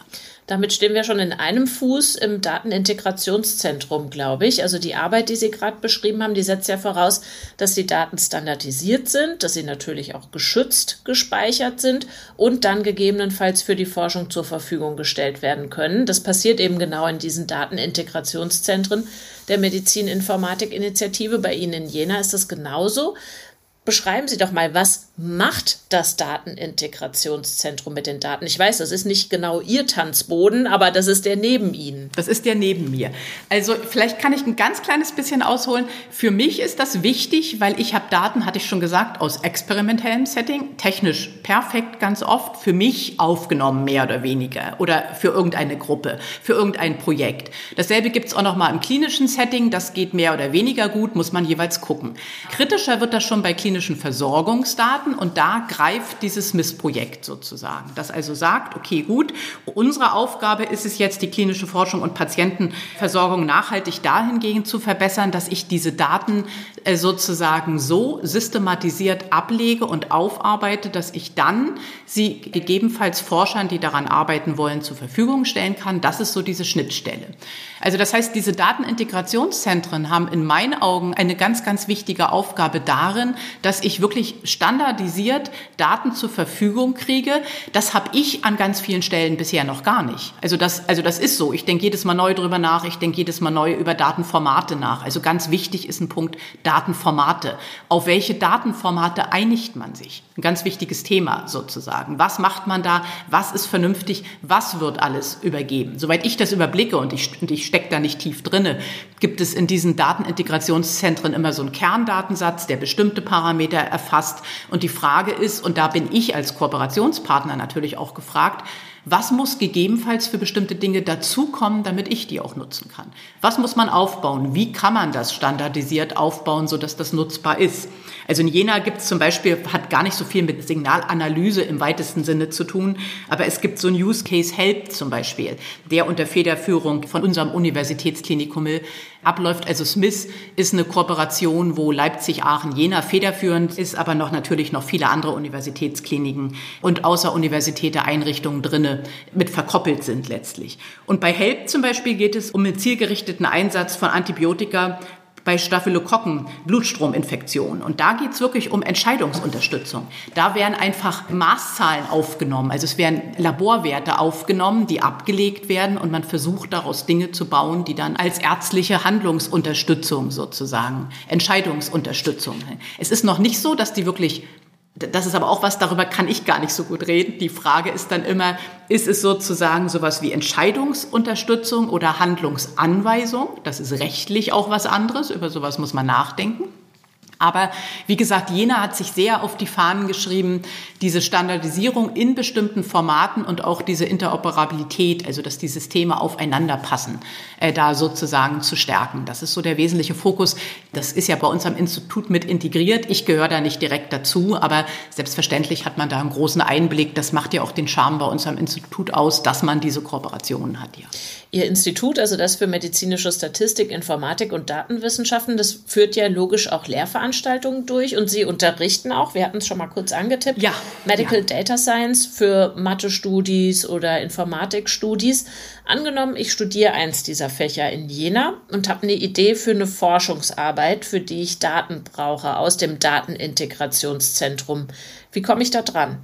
Damit stehen wir schon in einem Fuß im Datenintegrationszentrum, glaube ich. Also die Arbeit, die Sie gerade beschrieben haben, die setzt ja voraus, dass die Daten standardisiert sind, dass sie natürlich auch geschützt gespeichert sind und dann gegebenenfalls für die Forschung zur Verfügung gestellt werden können. Das passiert eben genau in diesen Datenintegrationszentren der Medizininformatik-Initiative. Bei Ihnen in Jena ist das genauso. Beschreiben Sie doch mal, was macht das Datenintegrationszentrum mit den Daten? Ich weiß, das ist nicht genau Ihr Tanzboden, aber das ist der neben Ihnen. Das ist der neben mir. Also vielleicht kann ich ein ganz kleines bisschen ausholen. Für mich ist das wichtig, weil ich habe Daten, hatte ich schon gesagt, aus experimentellem Setting, technisch perfekt ganz oft, für mich aufgenommen, mehr oder weniger, oder für irgendeine Gruppe, für irgendein Projekt. Dasselbe gibt es auch noch mal im klinischen Setting, das geht mehr oder weniger gut, muss man jeweils gucken. Kritischer wird das schon bei klinischen medizinischen Versorgungsdaten und da greift dieses Missprojekt sozusagen. Das also sagt, okay, gut, unsere Aufgabe ist es jetzt, die klinische Forschung und Patientenversorgung nachhaltig dahingehend zu verbessern, dass ich diese Daten äh, sozusagen so systematisiert ablege und aufarbeite, dass ich dann sie gegebenenfalls Forschern, die daran arbeiten wollen, zur Verfügung stellen kann. Das ist so diese Schnittstelle. Also das heißt, diese Datenintegrationszentren haben in meinen Augen eine ganz, ganz wichtige Aufgabe darin, dass ich wirklich standardisiert Daten zur Verfügung kriege. Das habe ich an ganz vielen Stellen bisher noch gar nicht. Also das, also das ist so. Ich denke jedes Mal neu drüber nach. Ich denke jedes Mal neu über Datenformate nach. Also ganz wichtig ist ein Punkt Datenformate. Auf welche Datenformate einigt man sich? Ein ganz wichtiges Thema sozusagen. Was macht man da? Was ist vernünftig? Was wird alles übergeben? Soweit ich das überblicke und ich, und ich stecke da nicht tief drinne, gibt es in diesen Datenintegrationszentren immer so einen Kerndatensatz, der bestimmte Parameter erfasst. Und die Frage ist, und da bin ich als Kooperationspartner natürlich auch gefragt, was muss gegebenenfalls für bestimmte Dinge dazukommen, damit ich die auch nutzen kann? Was muss man aufbauen? Wie kann man das standardisiert aufbauen, sodass das nutzbar ist? Also in Jena gibt es zum Beispiel, hat gar nicht so viel mit Signalanalyse im weitesten Sinne zu tun, aber es gibt so ein Use Case Help zum Beispiel, der unter Federführung von unserem Universitätsklinikum abläuft. Also Smith ist eine Kooperation, wo Leipzig, Aachen, Jena federführend ist, aber noch natürlich noch viele andere Universitätskliniken und außeruniversitäte Einrichtungen drinne mit verkoppelt sind letztlich. Und bei HELP zum Beispiel geht es um den zielgerichteten Einsatz von Antibiotika bei Staphylokokken, Blutstrominfektionen. Und da geht es wirklich um Entscheidungsunterstützung. Da werden einfach Maßzahlen aufgenommen. Also es werden Laborwerte aufgenommen, die abgelegt werden und man versucht daraus Dinge zu bauen, die dann als ärztliche Handlungsunterstützung sozusagen, Entscheidungsunterstützung. Es ist noch nicht so, dass die wirklich das ist aber auch was, darüber kann ich gar nicht so gut reden. Die Frage ist dann immer, ist es sozusagen sowas wie Entscheidungsunterstützung oder Handlungsanweisung? Das ist rechtlich auch was anderes. Über sowas muss man nachdenken. Aber wie gesagt, Jena hat sich sehr auf die Fahnen geschrieben, diese Standardisierung in bestimmten Formaten und auch diese Interoperabilität, also dass die Systeme aufeinander passen, äh, da sozusagen zu stärken. Das ist so der wesentliche Fokus. Das ist ja bei uns am Institut mit integriert. Ich gehöre da nicht direkt dazu, aber selbstverständlich hat man da einen großen Einblick. Das macht ja auch den Charme bei uns am Institut aus, dass man diese Kooperationen hat. Ja. Ihr Institut, also das für medizinische Statistik, Informatik und Datenwissenschaften, das führt ja logisch auch Lehrveranstaltungen durch und Sie unterrichten auch, wir hatten es schon mal kurz angetippt, ja, Medical ja. Data Science für Mathe-Studis oder Informatik-Studis. Angenommen, ich studiere eins dieser Fächer in Jena und habe eine Idee für eine Forschungsarbeit, für die ich Daten brauche aus dem Datenintegrationszentrum. Wie komme ich da dran?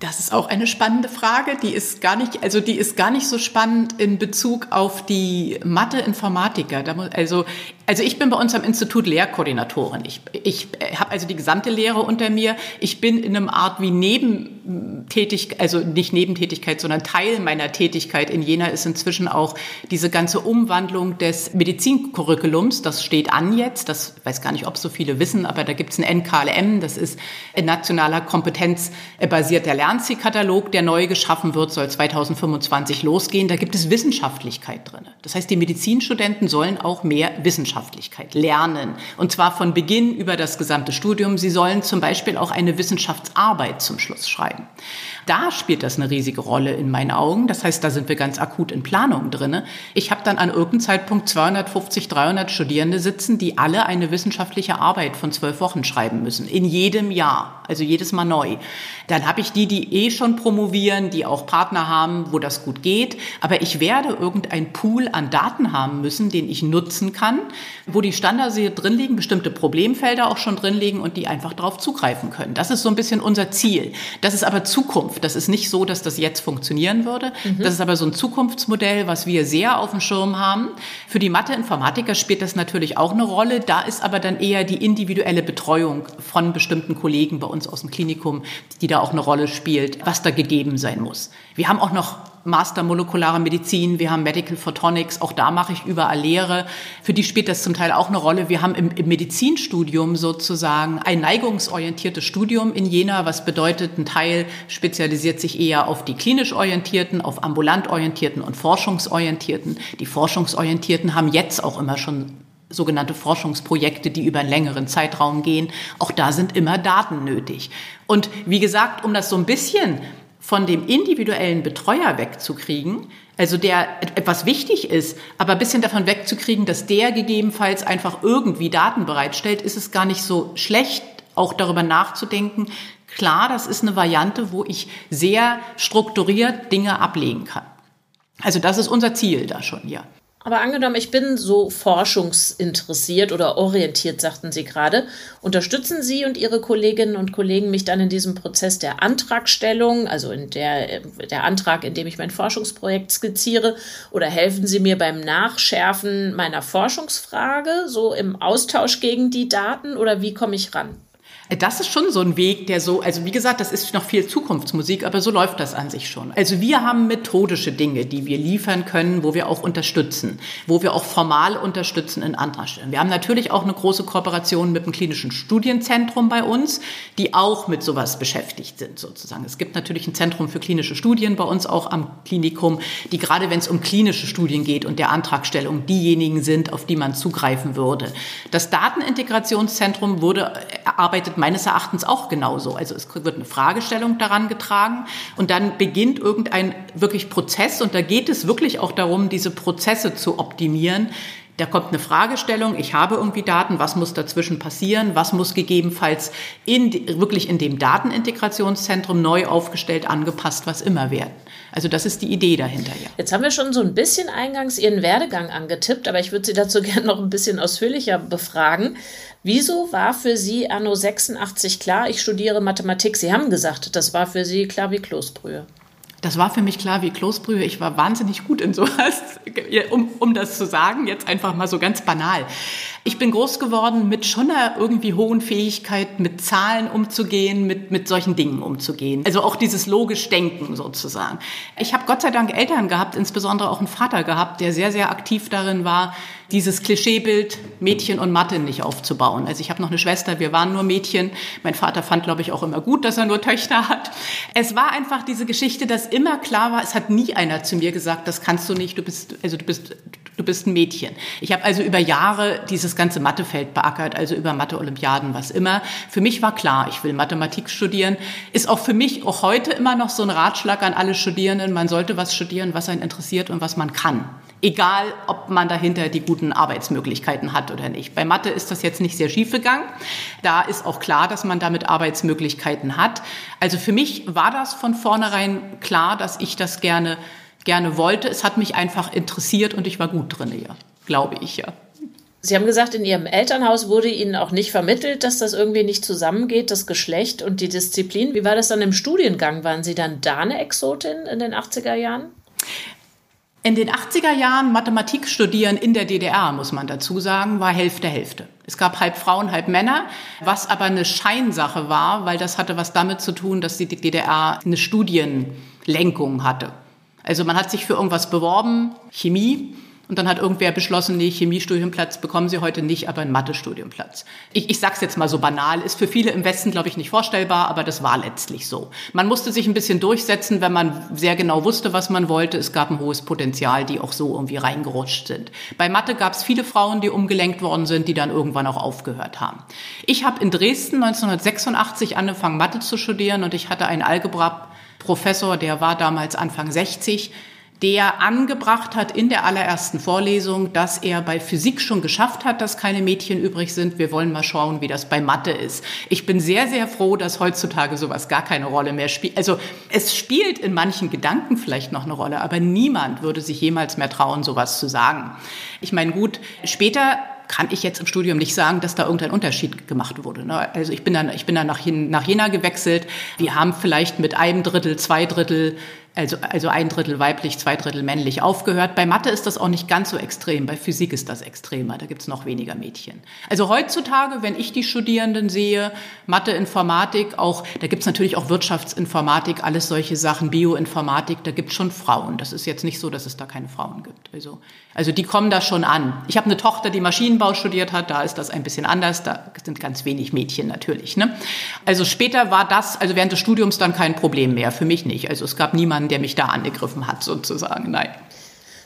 Das ist auch eine spannende Frage. Die ist gar nicht, also die ist gar nicht so spannend in Bezug auf die Mathe-Informatiker. Also also ich bin bei uns am Institut Lehrkoordinatorin. Ich, ich habe also die gesamte Lehre unter mir. Ich bin in einem Art wie Nebentätigkeit, also nicht Nebentätigkeit, sondern Teil meiner Tätigkeit in Jena ist inzwischen auch diese ganze Umwandlung des Medizincurriculums. Das steht an jetzt. Das weiß gar nicht, ob so viele wissen, aber da gibt es ein NKLM. Das ist ein nationaler kompetenzbasierter Lernzielkatalog, der neu geschaffen wird, soll 2025 losgehen. Da gibt es Wissenschaftlichkeit drin. Das heißt, die Medizinstudenten sollen auch mehr Wissenschaft Wissenschaftlichkeit lernen. Und zwar von Beginn über das gesamte Studium. Sie sollen zum Beispiel auch eine Wissenschaftsarbeit zum Schluss schreiben. Da spielt das eine riesige Rolle in meinen Augen. Das heißt, da sind wir ganz akut in Planung drinne. Ich habe dann an irgendeinem Zeitpunkt 250, 300 Studierende sitzen, die alle eine wissenschaftliche Arbeit von zwölf Wochen schreiben müssen. In jedem Jahr. Also jedes Mal neu. Dann habe ich die, die eh schon promovieren, die auch Partner haben, wo das gut geht. Aber ich werde irgendein Pool an Daten haben müssen, den ich nutzen kann, wo die Standards hier drin liegen, bestimmte Problemfelder auch schon drin liegen und die einfach darauf zugreifen können. Das ist so ein bisschen unser Ziel. Das ist aber Zukunft. Das ist nicht so, dass das jetzt funktionieren würde. Mhm. Das ist aber so ein Zukunftsmodell, was wir sehr auf dem Schirm haben. Für die Mathe-Informatiker spielt das natürlich auch eine Rolle. Da ist aber dann eher die individuelle Betreuung von bestimmten Kollegen bei uns aus dem Klinikum, die da auch eine Rolle spielt, was da gegeben sein muss. Wir haben auch noch Master molekulare Medizin, wir haben Medical Photonics, auch da mache ich überall Lehre. Für die spielt das zum Teil auch eine Rolle. Wir haben im, im Medizinstudium sozusagen ein neigungsorientiertes Studium in Jena, was bedeutet, ein Teil spezialisiert sich eher auf die klinisch orientierten, auf ambulant orientierten und forschungsorientierten. Die forschungsorientierten haben jetzt auch immer schon sogenannte Forschungsprojekte, die über einen längeren Zeitraum gehen. Auch da sind immer Daten nötig. Und wie gesagt, um das so ein bisschen von dem individuellen Betreuer wegzukriegen, also der etwas wichtig ist, aber ein bisschen davon wegzukriegen, dass der gegebenenfalls einfach irgendwie Daten bereitstellt, ist es gar nicht so schlecht, auch darüber nachzudenken. Klar, das ist eine Variante, wo ich sehr strukturiert Dinge ablegen kann. Also das ist unser Ziel da schon, ja. Aber angenommen, ich bin so forschungsinteressiert oder orientiert, sagten Sie gerade. Unterstützen Sie und Ihre Kolleginnen und Kollegen mich dann in diesem Prozess der Antragstellung, also in der, der Antrag, in dem ich mein Forschungsprojekt skizziere, oder helfen Sie mir beim Nachschärfen meiner Forschungsfrage, so im Austausch gegen die Daten, oder wie komme ich ran? Das ist schon so ein Weg, der so, also wie gesagt, das ist noch viel Zukunftsmusik, aber so läuft das an sich schon. Also wir haben methodische Dinge, die wir liefern können, wo wir auch unterstützen, wo wir auch formal unterstützen in Antragstellen. Wir haben natürlich auch eine große Kooperation mit dem klinischen Studienzentrum bei uns, die auch mit sowas beschäftigt sind sozusagen. Es gibt natürlich ein Zentrum für klinische Studien bei uns auch am Klinikum, die gerade wenn es um klinische Studien geht und der Antragstellung diejenigen sind, auf die man zugreifen würde. Das Datenintegrationszentrum wurde erarbeitet meines Erachtens auch genauso. Also es wird eine Fragestellung daran getragen und dann beginnt irgendein wirklich Prozess und da geht es wirklich auch darum, diese Prozesse zu optimieren. Da kommt eine Fragestellung, ich habe irgendwie Daten, was muss dazwischen passieren, was muss gegebenenfalls in, wirklich in dem Datenintegrationszentrum neu aufgestellt, angepasst, was immer werden. Also das ist die Idee dahinter, ja. Jetzt haben wir schon so ein bisschen eingangs Ihren Werdegang angetippt, aber ich würde Sie dazu gerne noch ein bisschen ausführlicher befragen. Wieso war für Sie Anno 86 klar, ich studiere Mathematik? Sie haben gesagt, das war für Sie klar wie Kloßbrühe. Das war für mich klar wie Kloßbrühe. Ich war wahnsinnig gut in sowas, um, um das zu sagen, jetzt einfach mal so ganz banal. Ich bin groß geworden mit schon einer irgendwie hohen Fähigkeit, mit Zahlen umzugehen, mit, mit solchen Dingen umzugehen. Also auch dieses logisch Denken sozusagen. Ich habe Gott sei Dank Eltern gehabt, insbesondere auch einen Vater gehabt, der sehr, sehr aktiv darin war, dieses Klischeebild Mädchen und Mathe nicht aufzubauen. Also ich habe noch eine Schwester, wir waren nur Mädchen. Mein Vater fand, glaube ich, auch immer gut, dass er nur Töchter hat. Es war einfach diese Geschichte, dass immer klar war, es hat nie einer zu mir gesagt, das kannst du nicht, du bist, also du bist, bist ein Mädchen. Ich habe also über Jahre dieses ganze Mathefeld beackert, also über Mathe-Olympiaden, was immer. Für mich war klar, ich will Mathematik studieren. Ist auch für mich auch heute immer noch so ein Ratschlag an alle Studierenden, man sollte was studieren, was einen interessiert und was man kann. Egal, ob man dahinter die guten Arbeitsmöglichkeiten hat oder nicht. Bei Mathe ist das jetzt nicht sehr schief gegangen. Da ist auch klar, dass man damit Arbeitsmöglichkeiten hat. Also für mich war das von vornherein klar, dass ich das gerne, gerne wollte. Es hat mich einfach interessiert und ich war gut drin, ja. Glaube ich, ja. Sie haben gesagt, in Ihrem Elternhaus wurde Ihnen auch nicht vermittelt, dass das irgendwie nicht zusammengeht, das Geschlecht und die Disziplin. Wie war das dann im Studiengang? Waren Sie dann da eine Exotin in den 80er Jahren? In den 80er Jahren Mathematik studieren in der DDR, muss man dazu sagen, war Hälfte Hälfte. Es gab halb Frauen, halb Männer, was aber eine Scheinsache war, weil das hatte was damit zu tun, dass die DDR eine Studienlenkung hatte. Also man hat sich für irgendwas beworben, Chemie, Und dann hat irgendwer beschlossen, nee, Chemiestudienplatz bekommen Sie heute nicht, aber einen Mathe-Studienplatz. Ich, ich sag's jetzt mal so banal, ist für viele im Westen, glaube ich, nicht vorstellbar, aber das war letztlich so. Man musste sich ein bisschen durchsetzen, wenn man sehr genau wusste, was man wollte. Es gab ein hohes Potenzial, die auch so irgendwie reingerutscht sind. Bei Mathe gab es viele Frauen, die umgelenkt worden sind, die dann irgendwann auch aufgehört haben. Ich habe in Dresden 1986 angefangen, Mathe zu studieren und ich hatte einen Algebra-Professor, der war damals Anfang 60, der angebracht hat in der allerersten Vorlesung, dass er bei Physik schon geschafft hat, dass keine Mädchen übrig sind. Wir wollen mal schauen, wie das bei Mathe ist. Ich bin sehr, sehr froh, dass heutzutage sowas gar keine Rolle mehr spielt. Also es spielt in manchen Gedanken vielleicht noch eine Rolle, aber niemand würde sich jemals mehr trauen, sowas zu sagen. Ich meine, gut, später kann ich jetzt im Studium nicht sagen, dass da irgendein Unterschied gemacht wurde. Ne? Also ich bin dann, ich bin dann nach, nach Jena gewechselt. Wir haben vielleicht mit einem Drittel, zwei Drittel also, also ein Drittel weiblich, zwei Drittel männlich aufgehört. Bei Mathe ist das auch nicht ganz so extrem, bei Physik ist das extremer, da gibt's noch weniger Mädchen. Also heutzutage, wenn ich die Studierenden sehe, Mathe, Informatik, auch, da gibt's natürlich auch Wirtschaftsinformatik, alles solche Sachen, Bioinformatik, da gibt's schon Frauen. Das ist jetzt nicht so, dass es da keine Frauen gibt. Also, also die kommen da schon an. Ich habe eine Tochter, die Maschinenbau studiert hat, da ist das ein bisschen anders, da sind ganz wenig Mädchen natürlich. Ne? Also später war das, also während des Studiums dann kein Problem mehr, für mich nicht. Also es gab niemanden, der mich da angegriffen hat, sozusagen. Nein.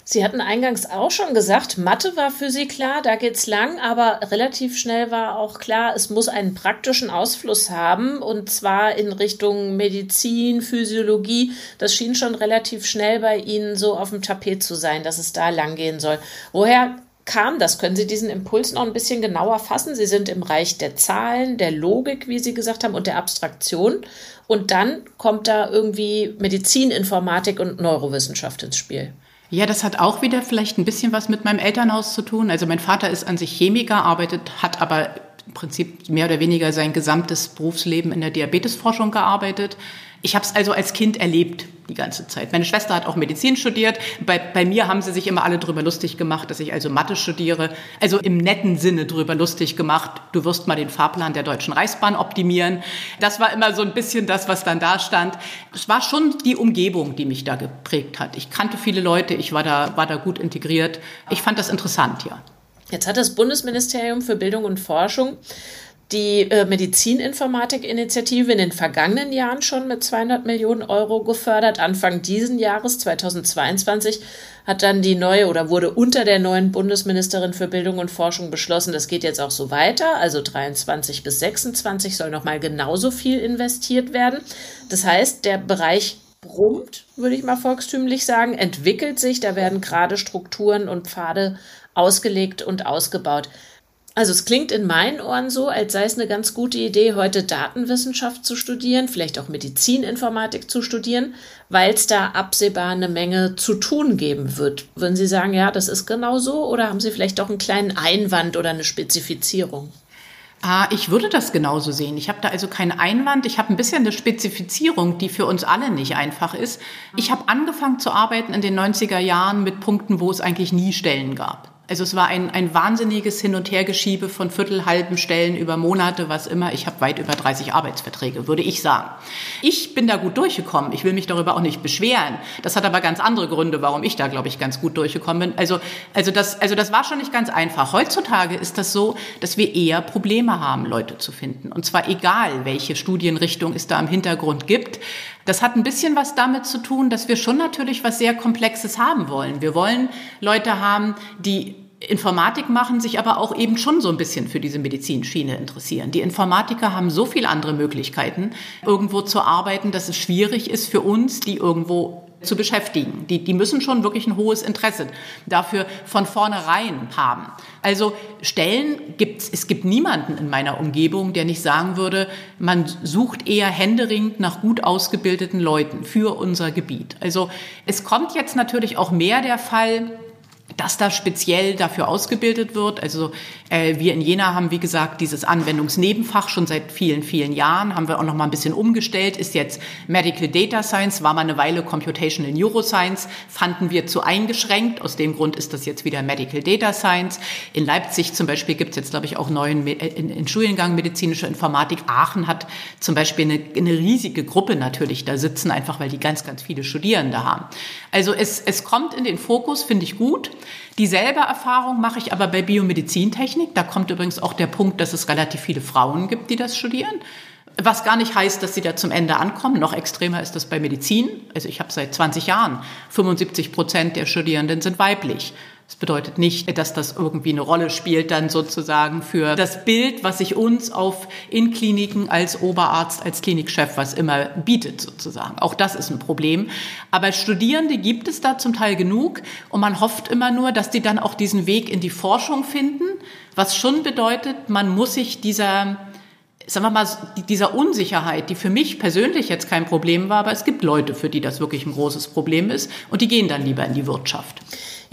Sie hatten eingangs auch schon gesagt, Mathe war für Sie klar, da geht's lang, aber relativ schnell war auch klar, es muss einen praktischen Ausfluss haben und zwar in Richtung Medizin, Physiologie. Das schien schon relativ schnell bei Ihnen so auf dem Tapet zu sein, dass es da lang gehen soll. Woher kam das? Können Sie diesen Impuls noch ein bisschen genauer fassen? Sie sind im Reich der Zahlen, der Logik, wie Sie gesagt haben, und der Abstraktion. Und dann kommt da irgendwie Medizininformatik und Neurowissenschaft ins Spiel. Ja, das hat auch wieder vielleicht ein bisschen was mit meinem Elternhaus zu tun. Also mein Vater ist an sich Chemiker, arbeitet, hat aber im Prinzip mehr oder weniger sein gesamtes Berufsleben in der Diabetesforschung gearbeitet. Ich habe es also als Kind erlebt die ganze Zeit. Meine Schwester hat auch Medizin studiert. Bei, bei mir haben sie sich immer alle drüber lustig gemacht, dass ich also Mathe studiere. Also im netten Sinne drüber lustig gemacht. Du wirst mal den Fahrplan der Deutschen Reichsbahn optimieren. Das war immer so ein bisschen das, was dann da stand. Es war schon die Umgebung, die mich da geprägt hat. Ich kannte viele Leute, ich war da, war da gut integriert. Ich fand das interessant, ja. Jetzt hat das Bundesministerium für Bildung und Forschung die äh, Medizininformatik-Initiative in den vergangenen Jahren schon mit 200 Millionen Euro gefördert. Anfang diesen Jahres, 2022, hat dann die neue oder wurde unter der neuen Bundesministerin für Bildung und Forschung beschlossen, das geht jetzt auch so weiter. Also 23 bis 26 soll nochmal genauso viel investiert werden. Das heißt, der Bereich brummt, würde ich mal volkstümlich sagen, entwickelt sich. Da werden gerade Strukturen und Pfade ausgelegt und ausgebaut. Also es klingt in meinen Ohren so, als sei es eine ganz gute Idee, heute Datenwissenschaft zu studieren, vielleicht auch Medizininformatik zu studieren, weil es da absehbar eine Menge zu tun geben wird. Würden Sie sagen, ja, das ist genau so oder haben Sie vielleicht auch einen kleinen Einwand oder eine Spezifizierung? Ah, ich würde das genauso sehen. Ich habe da also keinen Einwand. Ich habe ein bisschen eine Spezifizierung, die für uns alle nicht einfach ist. Ich habe angefangen zu arbeiten in den 90er Jahren mit Punkten, wo es eigentlich nie Stellen gab. Also es war ein, ein wahnsinniges Hin- und Hergeschiebe von Viertel, halben Stellen über Monate, was immer. Ich habe weit über 30 Arbeitsverträge, würde ich sagen. Ich bin da gut durchgekommen. Ich will mich darüber auch nicht beschweren. Das hat aber ganz andere Gründe, warum ich da, glaube ich, ganz gut durchgekommen bin. Also, also, das, also das war schon nicht ganz einfach. Heutzutage ist das so, dass wir eher Probleme haben, Leute zu finden. Und zwar egal, welche Studienrichtung es da im Hintergrund gibt. Das hat ein bisschen was damit zu tun, dass wir schon natürlich was sehr Komplexes haben wollen. Wir wollen Leute haben, die Informatik machen, sich aber auch eben schon so ein bisschen für diese Medizinschiene interessieren. Die Informatiker haben so viele andere Möglichkeiten, irgendwo zu arbeiten, dass es schwierig ist für uns, die irgendwo zu beschäftigen. Die, die müssen schon wirklich ein hohes Interesse dafür von vornherein haben. Also Stellen gibt's, es gibt niemanden in meiner Umgebung, der nicht sagen würde, man sucht eher händeringend nach gut ausgebildeten Leuten für unser Gebiet. Also es kommt jetzt natürlich auch mehr der Fall, dass da speziell dafür ausgebildet wird. Also äh, wir in Jena haben, wie gesagt, dieses Anwendungsnebenfach schon seit vielen, vielen Jahren, haben wir auch noch mal ein bisschen umgestellt, ist jetzt Medical Data Science, war mal eine Weile Computational Neuroscience, fanden wir zu eingeschränkt. Aus dem Grund ist das jetzt wieder Medical Data Science. In Leipzig zum Beispiel gibt es jetzt, glaube ich, auch neuen äh, in, in Studiengang medizinische Informatik. Aachen hat zum Beispiel eine, eine riesige Gruppe natürlich da sitzen, einfach weil die ganz, ganz viele Studierende haben. Also es, es kommt in den Fokus, finde ich gut. Dieselbe Erfahrung mache ich aber bei Biomedizintechnik. Da kommt übrigens auch der Punkt, dass es relativ viele Frauen gibt, die das studieren. Was gar nicht heißt, dass sie da zum Ende ankommen. Noch extremer ist das bei Medizin. Also ich habe seit 20 Jahren 75 Prozent der Studierenden sind weiblich. Das bedeutet nicht, dass das irgendwie eine Rolle spielt dann sozusagen für das Bild, was sich uns auf in Kliniken als Oberarzt, als Klinikchef, was immer bietet sozusagen. Auch das ist ein Problem. Aber Studierende gibt es da zum Teil genug und man hofft immer nur, dass die dann auch diesen Weg in die Forschung finden, was schon bedeutet, man muss sich dieser sagen wir mal, dieser Unsicherheit, die für mich persönlich jetzt kein Problem war, aber es gibt Leute, für die das wirklich ein großes Problem ist und die gehen dann lieber in die Wirtschaft.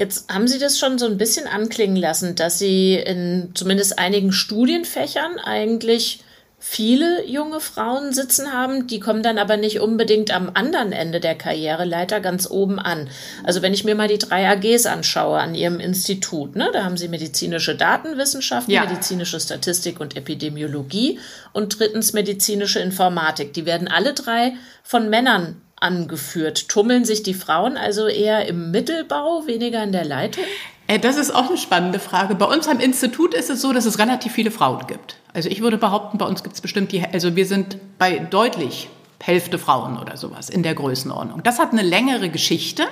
Jetzt haben Sie das schon so ein bisschen anklingen lassen, dass Sie in zumindest einigen Studienfächern eigentlich viele junge Frauen sitzen haben, die kommen dann aber nicht unbedingt am anderen Ende der Karriereleiter ganz oben an. Also wenn ich mir mal die drei AGs anschaue an Ihrem Institut, ne, da haben Sie medizinische Datenwissenschaften, ja. medizinische Statistik und Epidemiologie und drittens medizinische Informatik. Die werden alle drei von Männern angeführt. Tummeln sich die Frauen also eher im Mittelbau, weniger in der Leitung? Äh, das ist auch eine spannende Frage. Bei uns am Institut ist es so, dass es relativ viele Frauen gibt. Also ich würde behaupten, bei uns gibt es bestimmt die, also wir sind bei deutlich Hälfte Frauen oder sowas in der Größenordnung. Das hat eine längere Geschichte,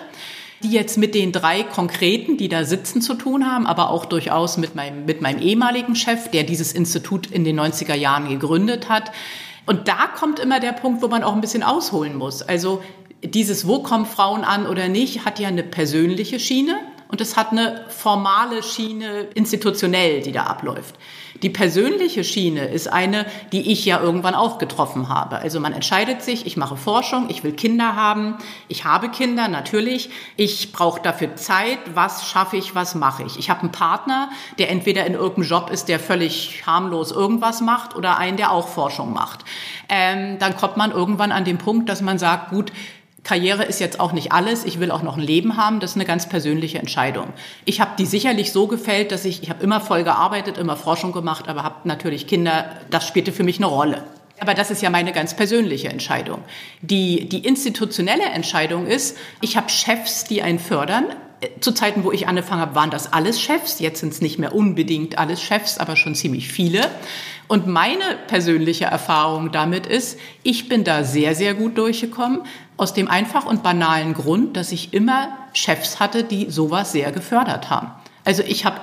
die jetzt mit den drei konkreten, die da sitzen, zu tun haben, aber auch durchaus mit meinem, mit meinem ehemaligen Chef, der dieses Institut in den 90er Jahren gegründet hat. Und da kommt immer der Punkt, wo man auch ein bisschen ausholen muss. Also dieses, wo kommen Frauen an oder nicht, hat ja eine persönliche Schiene und es hat eine formale Schiene institutionell, die da abläuft. Die persönliche Schiene ist eine, die ich ja irgendwann auch getroffen habe. Also man entscheidet sich, ich mache Forschung, ich will Kinder haben, ich habe Kinder natürlich, ich brauche dafür Zeit, was schaffe ich, was mache ich. Ich habe einen Partner, der entweder in irgendeinem Job ist, der völlig harmlos irgendwas macht oder einen, der auch Forschung macht. Ähm, dann kommt man irgendwann an den Punkt, dass man sagt, gut, Karriere ist jetzt auch nicht alles. Ich will auch noch ein Leben haben. Das ist eine ganz persönliche Entscheidung. Ich habe die sicherlich so gefällt, dass ich, ich habe immer voll gearbeitet, immer Forschung gemacht, aber habe natürlich Kinder. Das spielte für mich eine Rolle. Aber das ist ja meine ganz persönliche Entscheidung. Die, die institutionelle Entscheidung ist, ich habe Chefs, die einen fördern. Zu Zeiten, wo ich angefangen habe, waren das alles Chefs. Jetzt sind es nicht mehr unbedingt alles Chefs, aber schon ziemlich viele. Und meine persönliche Erfahrung damit ist, ich bin da sehr, sehr gut durchgekommen, aus dem einfach und banalen Grund, dass ich immer Chefs hatte, die sowas sehr gefördert haben. Also ich habe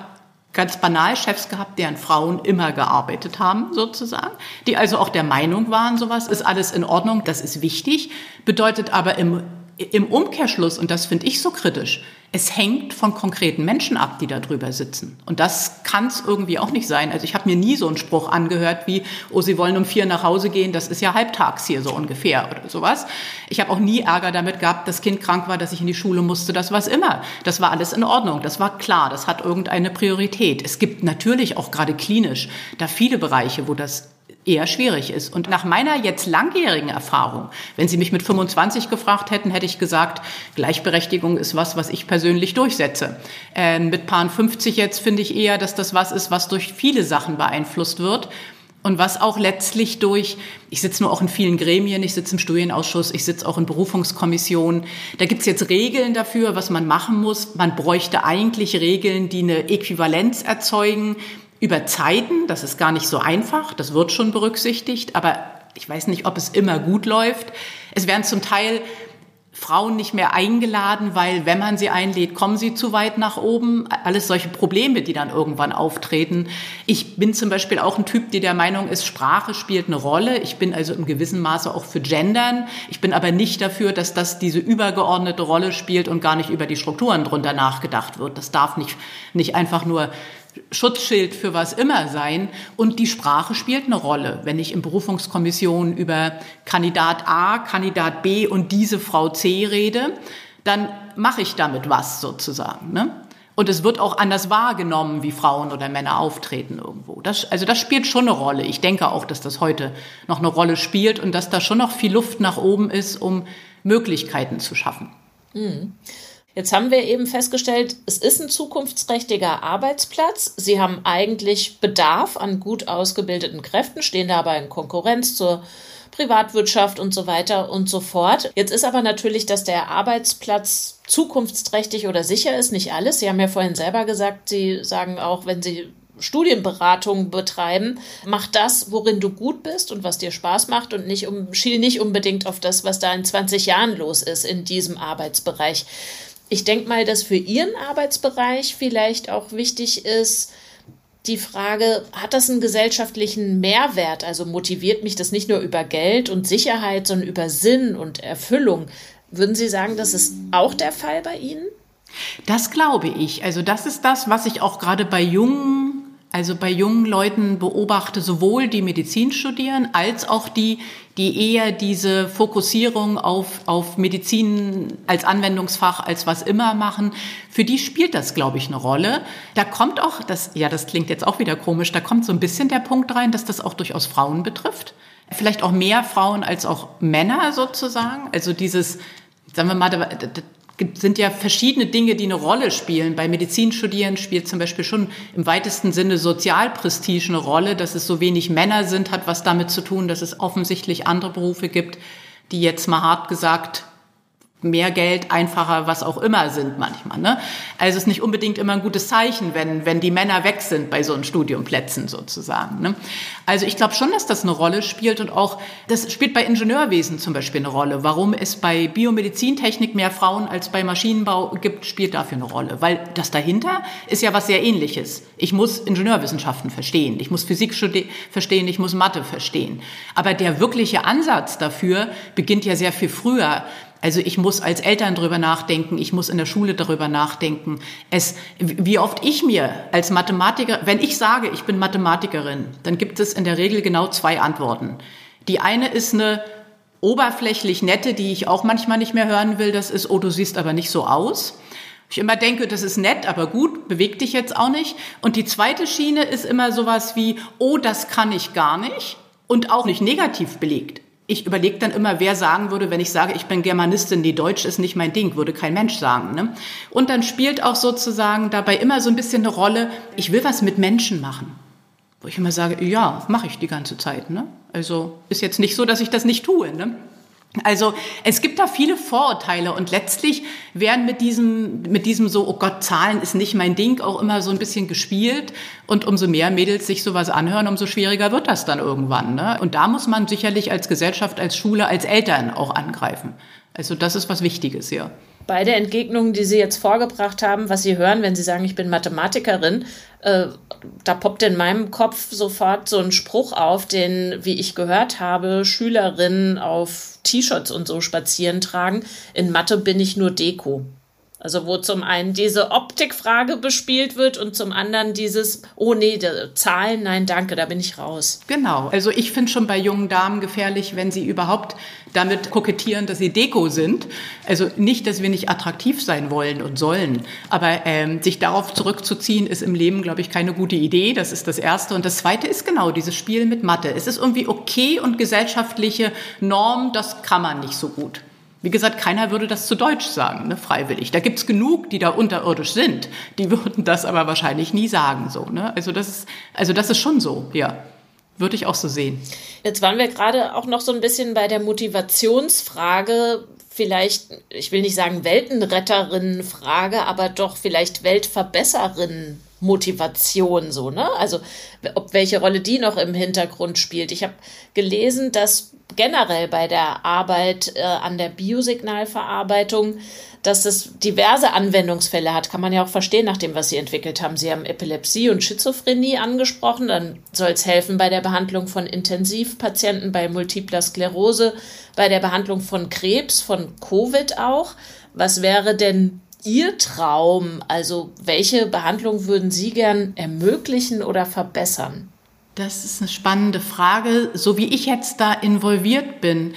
ganz banal Chefs gehabt, deren Frauen immer gearbeitet haben, sozusagen, die also auch der Meinung waren, sowas ist alles in Ordnung, das ist wichtig, bedeutet aber im im Umkehrschluss, und das finde ich so kritisch, es hängt von konkreten Menschen ab, die da drüber sitzen. Und das kann es irgendwie auch nicht sein. Also ich habe mir nie so einen Spruch angehört wie, oh, Sie wollen um vier nach Hause gehen, das ist ja halbtags hier so ungefähr oder sowas. Ich habe auch nie Ärger damit gehabt, dass Kind krank war, dass ich in die Schule musste, das was immer. Das war alles in Ordnung, das war klar, das hat irgendeine Priorität. Es gibt natürlich auch gerade klinisch da viele Bereiche, wo das eher schwierig ist. Und nach meiner jetzt langjährigen Erfahrung, wenn Sie mich mit 25 gefragt hätten, hätte ich gesagt, Gleichberechtigung ist was, was ich persönlich durchsetze. Äh, mit Paaren 50 jetzt finde ich eher, dass das was ist, was durch viele Sachen beeinflusst wird. Und was auch letztlich durch, ich sitze nur auch in vielen Gremien, ich sitze im Studienausschuss, ich sitze auch in Berufungskommissionen. Da gibt es jetzt Regeln dafür, was man machen muss. Man bräuchte eigentlich Regeln, die eine Äquivalenz erzeugen über Zeiten, das ist gar nicht so einfach, das wird schon berücksichtigt, aber ich weiß nicht, ob es immer gut läuft. Es werden zum Teil Frauen nicht mehr eingeladen, weil wenn man sie einlädt, kommen sie zu weit nach oben. Alles solche Probleme, die dann irgendwann auftreten. Ich bin zum Beispiel auch ein Typ, der der Meinung ist, Sprache spielt eine Rolle. Ich bin also im gewissen Maße auch für Gendern. Ich bin aber nicht dafür, dass das diese übergeordnete Rolle spielt und gar nicht über die Strukturen drunter nachgedacht wird. Das darf nicht, nicht einfach nur Schutzschild für was immer sein. Und die Sprache spielt eine Rolle. Wenn ich in Berufungskommissionen über Kandidat A, Kandidat B und diese Frau C rede, dann mache ich damit was sozusagen. Ne? Und es wird auch anders wahrgenommen, wie Frauen oder Männer auftreten irgendwo. Das, also das spielt schon eine Rolle. Ich denke auch, dass das heute noch eine Rolle spielt und dass da schon noch viel Luft nach oben ist, um Möglichkeiten zu schaffen. Mhm. Jetzt haben wir eben festgestellt, es ist ein zukunftsträchtiger Arbeitsplatz. Sie haben eigentlich Bedarf an gut ausgebildeten Kräften, stehen dabei in Konkurrenz zur Privatwirtschaft und so weiter und so fort. Jetzt ist aber natürlich, dass der Arbeitsplatz zukunftsträchtig oder sicher ist, nicht alles. Sie haben ja vorhin selber gesagt, Sie sagen auch, wenn Sie Studienberatung betreiben, mach das, worin du gut bist und was dir Spaß macht und nicht um, schiel nicht unbedingt auf das, was da in 20 Jahren los ist in diesem Arbeitsbereich. Ich denke mal, dass für Ihren Arbeitsbereich vielleicht auch wichtig ist, die Frage, hat das einen gesellschaftlichen Mehrwert? Also motiviert mich das nicht nur über Geld und Sicherheit, sondern über Sinn und Erfüllung? Würden Sie sagen, das ist auch der Fall bei Ihnen? Das glaube ich. Also das ist das, was ich auch gerade bei jungen also bei jungen Leuten beobachte sowohl die Medizin studieren als auch die, die eher diese Fokussierung auf, auf Medizin als Anwendungsfach, als was immer machen. Für die spielt das, glaube ich, eine Rolle. Da kommt auch, das, ja, das klingt jetzt auch wieder komisch, da kommt so ein bisschen der Punkt rein, dass das auch durchaus Frauen betrifft. Vielleicht auch mehr Frauen als auch Männer sozusagen. Also dieses, sagen wir mal, sind ja verschiedene Dinge, die eine Rolle spielen. Bei Medizinstudieren spielt zum Beispiel schon im weitesten Sinne Sozialprestige eine Rolle. Dass es so wenig Männer sind, hat was damit zu tun, dass es offensichtlich andere Berufe gibt, die jetzt mal hart gesagt mehr Geld, einfacher, was auch immer sind manchmal. Ne? Also es ist nicht unbedingt immer ein gutes Zeichen, wenn, wenn die Männer weg sind bei so einen Studiumplätzen sozusagen. Ne? Also ich glaube schon, dass das eine Rolle spielt und auch, das spielt bei Ingenieurwesen zum Beispiel eine Rolle. Warum es bei Biomedizintechnik mehr Frauen als bei Maschinenbau gibt, spielt dafür eine Rolle. Weil das dahinter ist ja was sehr ähnliches. Ich muss Ingenieurwissenschaften verstehen, ich muss Physik verstehen, ich muss Mathe verstehen. Aber der wirkliche Ansatz dafür beginnt ja sehr viel früher. Also ich muss als Eltern darüber nachdenken, ich muss in der Schule darüber nachdenken. Es, wie oft ich mir als Mathematiker, wenn ich sage, ich bin Mathematikerin, dann gibt es in der Regel genau zwei Antworten. Die eine ist eine oberflächlich nette, die ich auch manchmal nicht mehr hören will, das ist, oh, du siehst aber nicht so aus. Ich immer denke, das ist nett, aber gut, beweg dich jetzt auch nicht. Und die zweite Schiene ist immer sowas wie, oh, das kann ich gar nicht und auch nicht negativ belegt ich überlege dann immer, wer sagen würde, wenn ich sage, ich bin Germanistin, die Deutsch ist nicht mein Ding, würde kein Mensch sagen. Ne? Und dann spielt auch sozusagen dabei immer so ein bisschen eine Rolle, ich will was mit Menschen machen. Wo ich immer sage, ja, mache ich die ganze Zeit. Ne? Also ist jetzt nicht so, dass ich das nicht tue. Ne? Also es gibt da viele Vorurteile und letztlich werden mit diesem, mit diesem so, oh Gott, Zahlen ist nicht mein Ding, auch immer so ein bisschen gespielt. Und umso mehr Mädels sich sowas anhören, umso schwieriger wird das dann irgendwann. Ne? Und da muss man sicherlich als Gesellschaft, als Schule, als Eltern auch angreifen. Also das ist was Wichtiges, ja. Beide Entgegnungen, die Sie jetzt vorgebracht haben, was Sie hören, wenn Sie sagen, ich bin Mathematikerin, äh, da poppt in meinem Kopf sofort so ein Spruch auf, den, wie ich gehört habe, Schülerinnen auf T-Shirts und so spazieren tragen. In Mathe bin ich nur Deko. Also wo zum einen diese Optikfrage bespielt wird und zum anderen dieses, oh nee, Zahlen, nein, danke, da bin ich raus. Genau. Also ich finde schon bei jungen Damen gefährlich, wenn sie überhaupt damit kokettieren, dass sie Deko sind. Also nicht, dass wir nicht attraktiv sein wollen und sollen, aber ähm, sich darauf zurückzuziehen, ist im Leben, glaube ich, keine gute Idee. Das ist das Erste. Und das Zweite ist genau dieses Spiel mit Mathe. Es ist irgendwie okay und gesellschaftliche Norm, das kann man nicht so gut. Wie gesagt, keiner würde das zu Deutsch sagen, ne, freiwillig. Da gibt's genug, die da unterirdisch sind. Die würden das aber wahrscheinlich nie sagen. So, ne? also, das ist, also das ist schon so, ja. Würde ich auch so sehen. Jetzt waren wir gerade auch noch so ein bisschen bei der Motivationsfrage, vielleicht, ich will nicht sagen Weltenretterinnen-Frage, aber doch vielleicht Weltverbesserinnen Motivation so, ne? Also ob welche Rolle die noch im Hintergrund spielt. Ich habe gelesen, dass generell bei der Arbeit äh, an der Biosignalverarbeitung, dass es diverse Anwendungsfälle hat. Kann man ja auch verstehen nach dem, was Sie entwickelt haben. Sie haben Epilepsie und Schizophrenie angesprochen. Dann soll es helfen bei der Behandlung von Intensivpatienten, bei multipler Sklerose, bei der Behandlung von Krebs, von Covid auch. Was wäre denn Ihr Traum? Also welche Behandlung würden Sie gern ermöglichen oder verbessern? Das ist eine spannende Frage. So wie ich jetzt da involviert bin,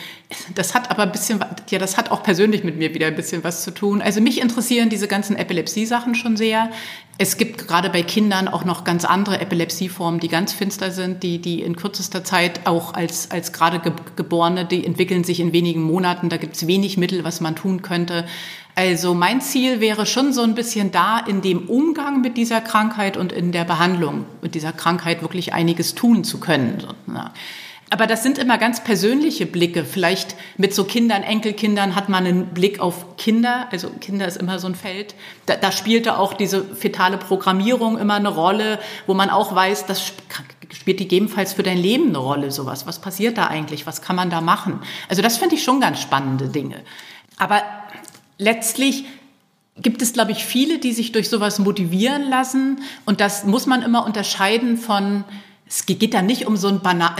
das hat aber ein bisschen, ja, das hat auch persönlich mit mir wieder ein bisschen was zu tun. Also mich interessieren diese ganzen Epilepsie-Sachen schon sehr. Es gibt gerade bei Kindern auch noch ganz andere Epilepsieformen, die ganz finster sind, die, die in kürzester Zeit auch als, als gerade Geborene, die entwickeln sich in wenigen Monaten. Da gibt es wenig Mittel, was man tun könnte. Also mein Ziel wäre schon so ein bisschen da in dem Umgang mit dieser Krankheit und in der Behandlung mit dieser Krankheit wirklich einiges tun zu können. Aber das sind immer ganz persönliche Blicke. Vielleicht mit so Kindern, Enkelkindern hat man einen Blick auf Kinder. Also Kinder ist immer so ein Feld. Da, da spielte auch diese fetale Programmierung immer eine Rolle, wo man auch weiß, das spielt gegebenenfalls für dein Leben eine Rolle, sowas. Was passiert da eigentlich? Was kann man da machen? Also das finde ich schon ganz spannende Dinge. Aber letztlich gibt es, glaube ich, viele, die sich durch sowas motivieren lassen. Und das muss man immer unterscheiden von, es geht da nicht um so ein banal,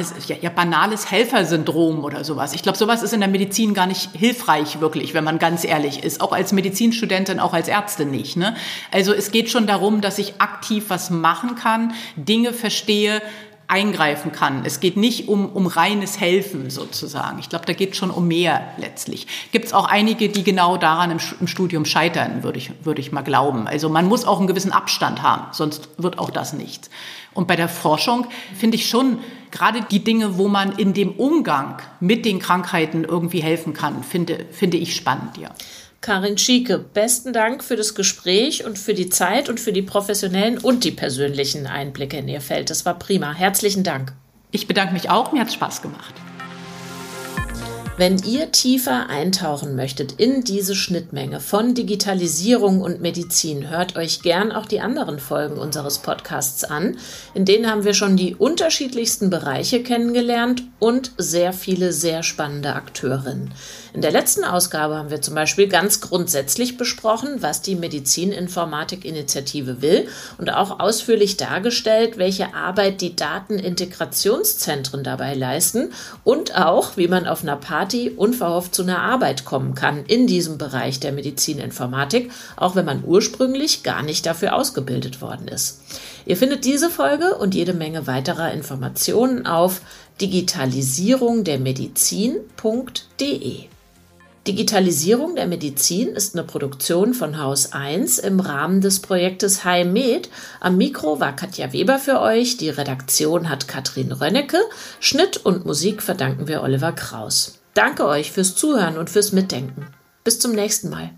ja, banales Helfersyndrom oder sowas. Ich glaube, sowas ist in der Medizin gar nicht hilfreich, wirklich, wenn man ganz ehrlich ist. Auch als Medizinstudentin, auch als Ärztin nicht. Ne? Also es geht schon darum, dass ich aktiv was machen kann, Dinge verstehe, eingreifen kann. Es geht nicht um, um reines Helfen sozusagen. Ich glaube, da geht schon um mehr letztlich. Gibt es auch einige, die genau daran im, im Studium scheitern, würde ich, würde ich mal glauben. Also man muss auch einen gewissen Abstand haben, sonst wird auch das nichts. Und bei der Forschung finde ich schon gerade die Dinge, wo man in dem Umgang mit den Krankheiten irgendwie helfen kann, finde, finde ich spannend, ja. Karin Schieke, besten Dank für das Gespräch und für die Zeit und für die professionellen und die persönlichen Einblicke in Ihr Feld. Das war prima. Herzlichen Dank. Ich bedanke mich auch. Mir hat es Spaß gemacht. Wenn ihr tiefer eintauchen möchtet in diese Schnittmenge von Digitalisierung und Medizin, hört euch gern auch die anderen Folgen unseres Podcasts an. In denen haben wir schon die unterschiedlichsten Bereiche kennengelernt und sehr viele sehr spannende Akteurinnen. In der letzten Ausgabe haben wir zum Beispiel ganz grundsätzlich besprochen, was die Medizininformatik-Initiative will und auch ausführlich dargestellt, welche Arbeit die Datenintegrationszentren dabei leisten und auch, wie man auf einer Party unverhofft zu einer Arbeit kommen kann in diesem Bereich der Medizininformatik, auch wenn man ursprünglich gar nicht dafür ausgebildet worden ist. Ihr findet diese Folge und jede Menge weiterer Informationen auf digitalisierungdermedizin.de. Digitalisierung der Medizin ist eine Produktion von Haus 1 im Rahmen des Projektes HiMed. Am Mikro war Katja Weber für euch, die Redaktion hat Katrin Rönnecke, Schnitt und Musik verdanken wir Oliver Kraus. Danke euch fürs Zuhören und fürs Mitdenken. Bis zum nächsten Mal.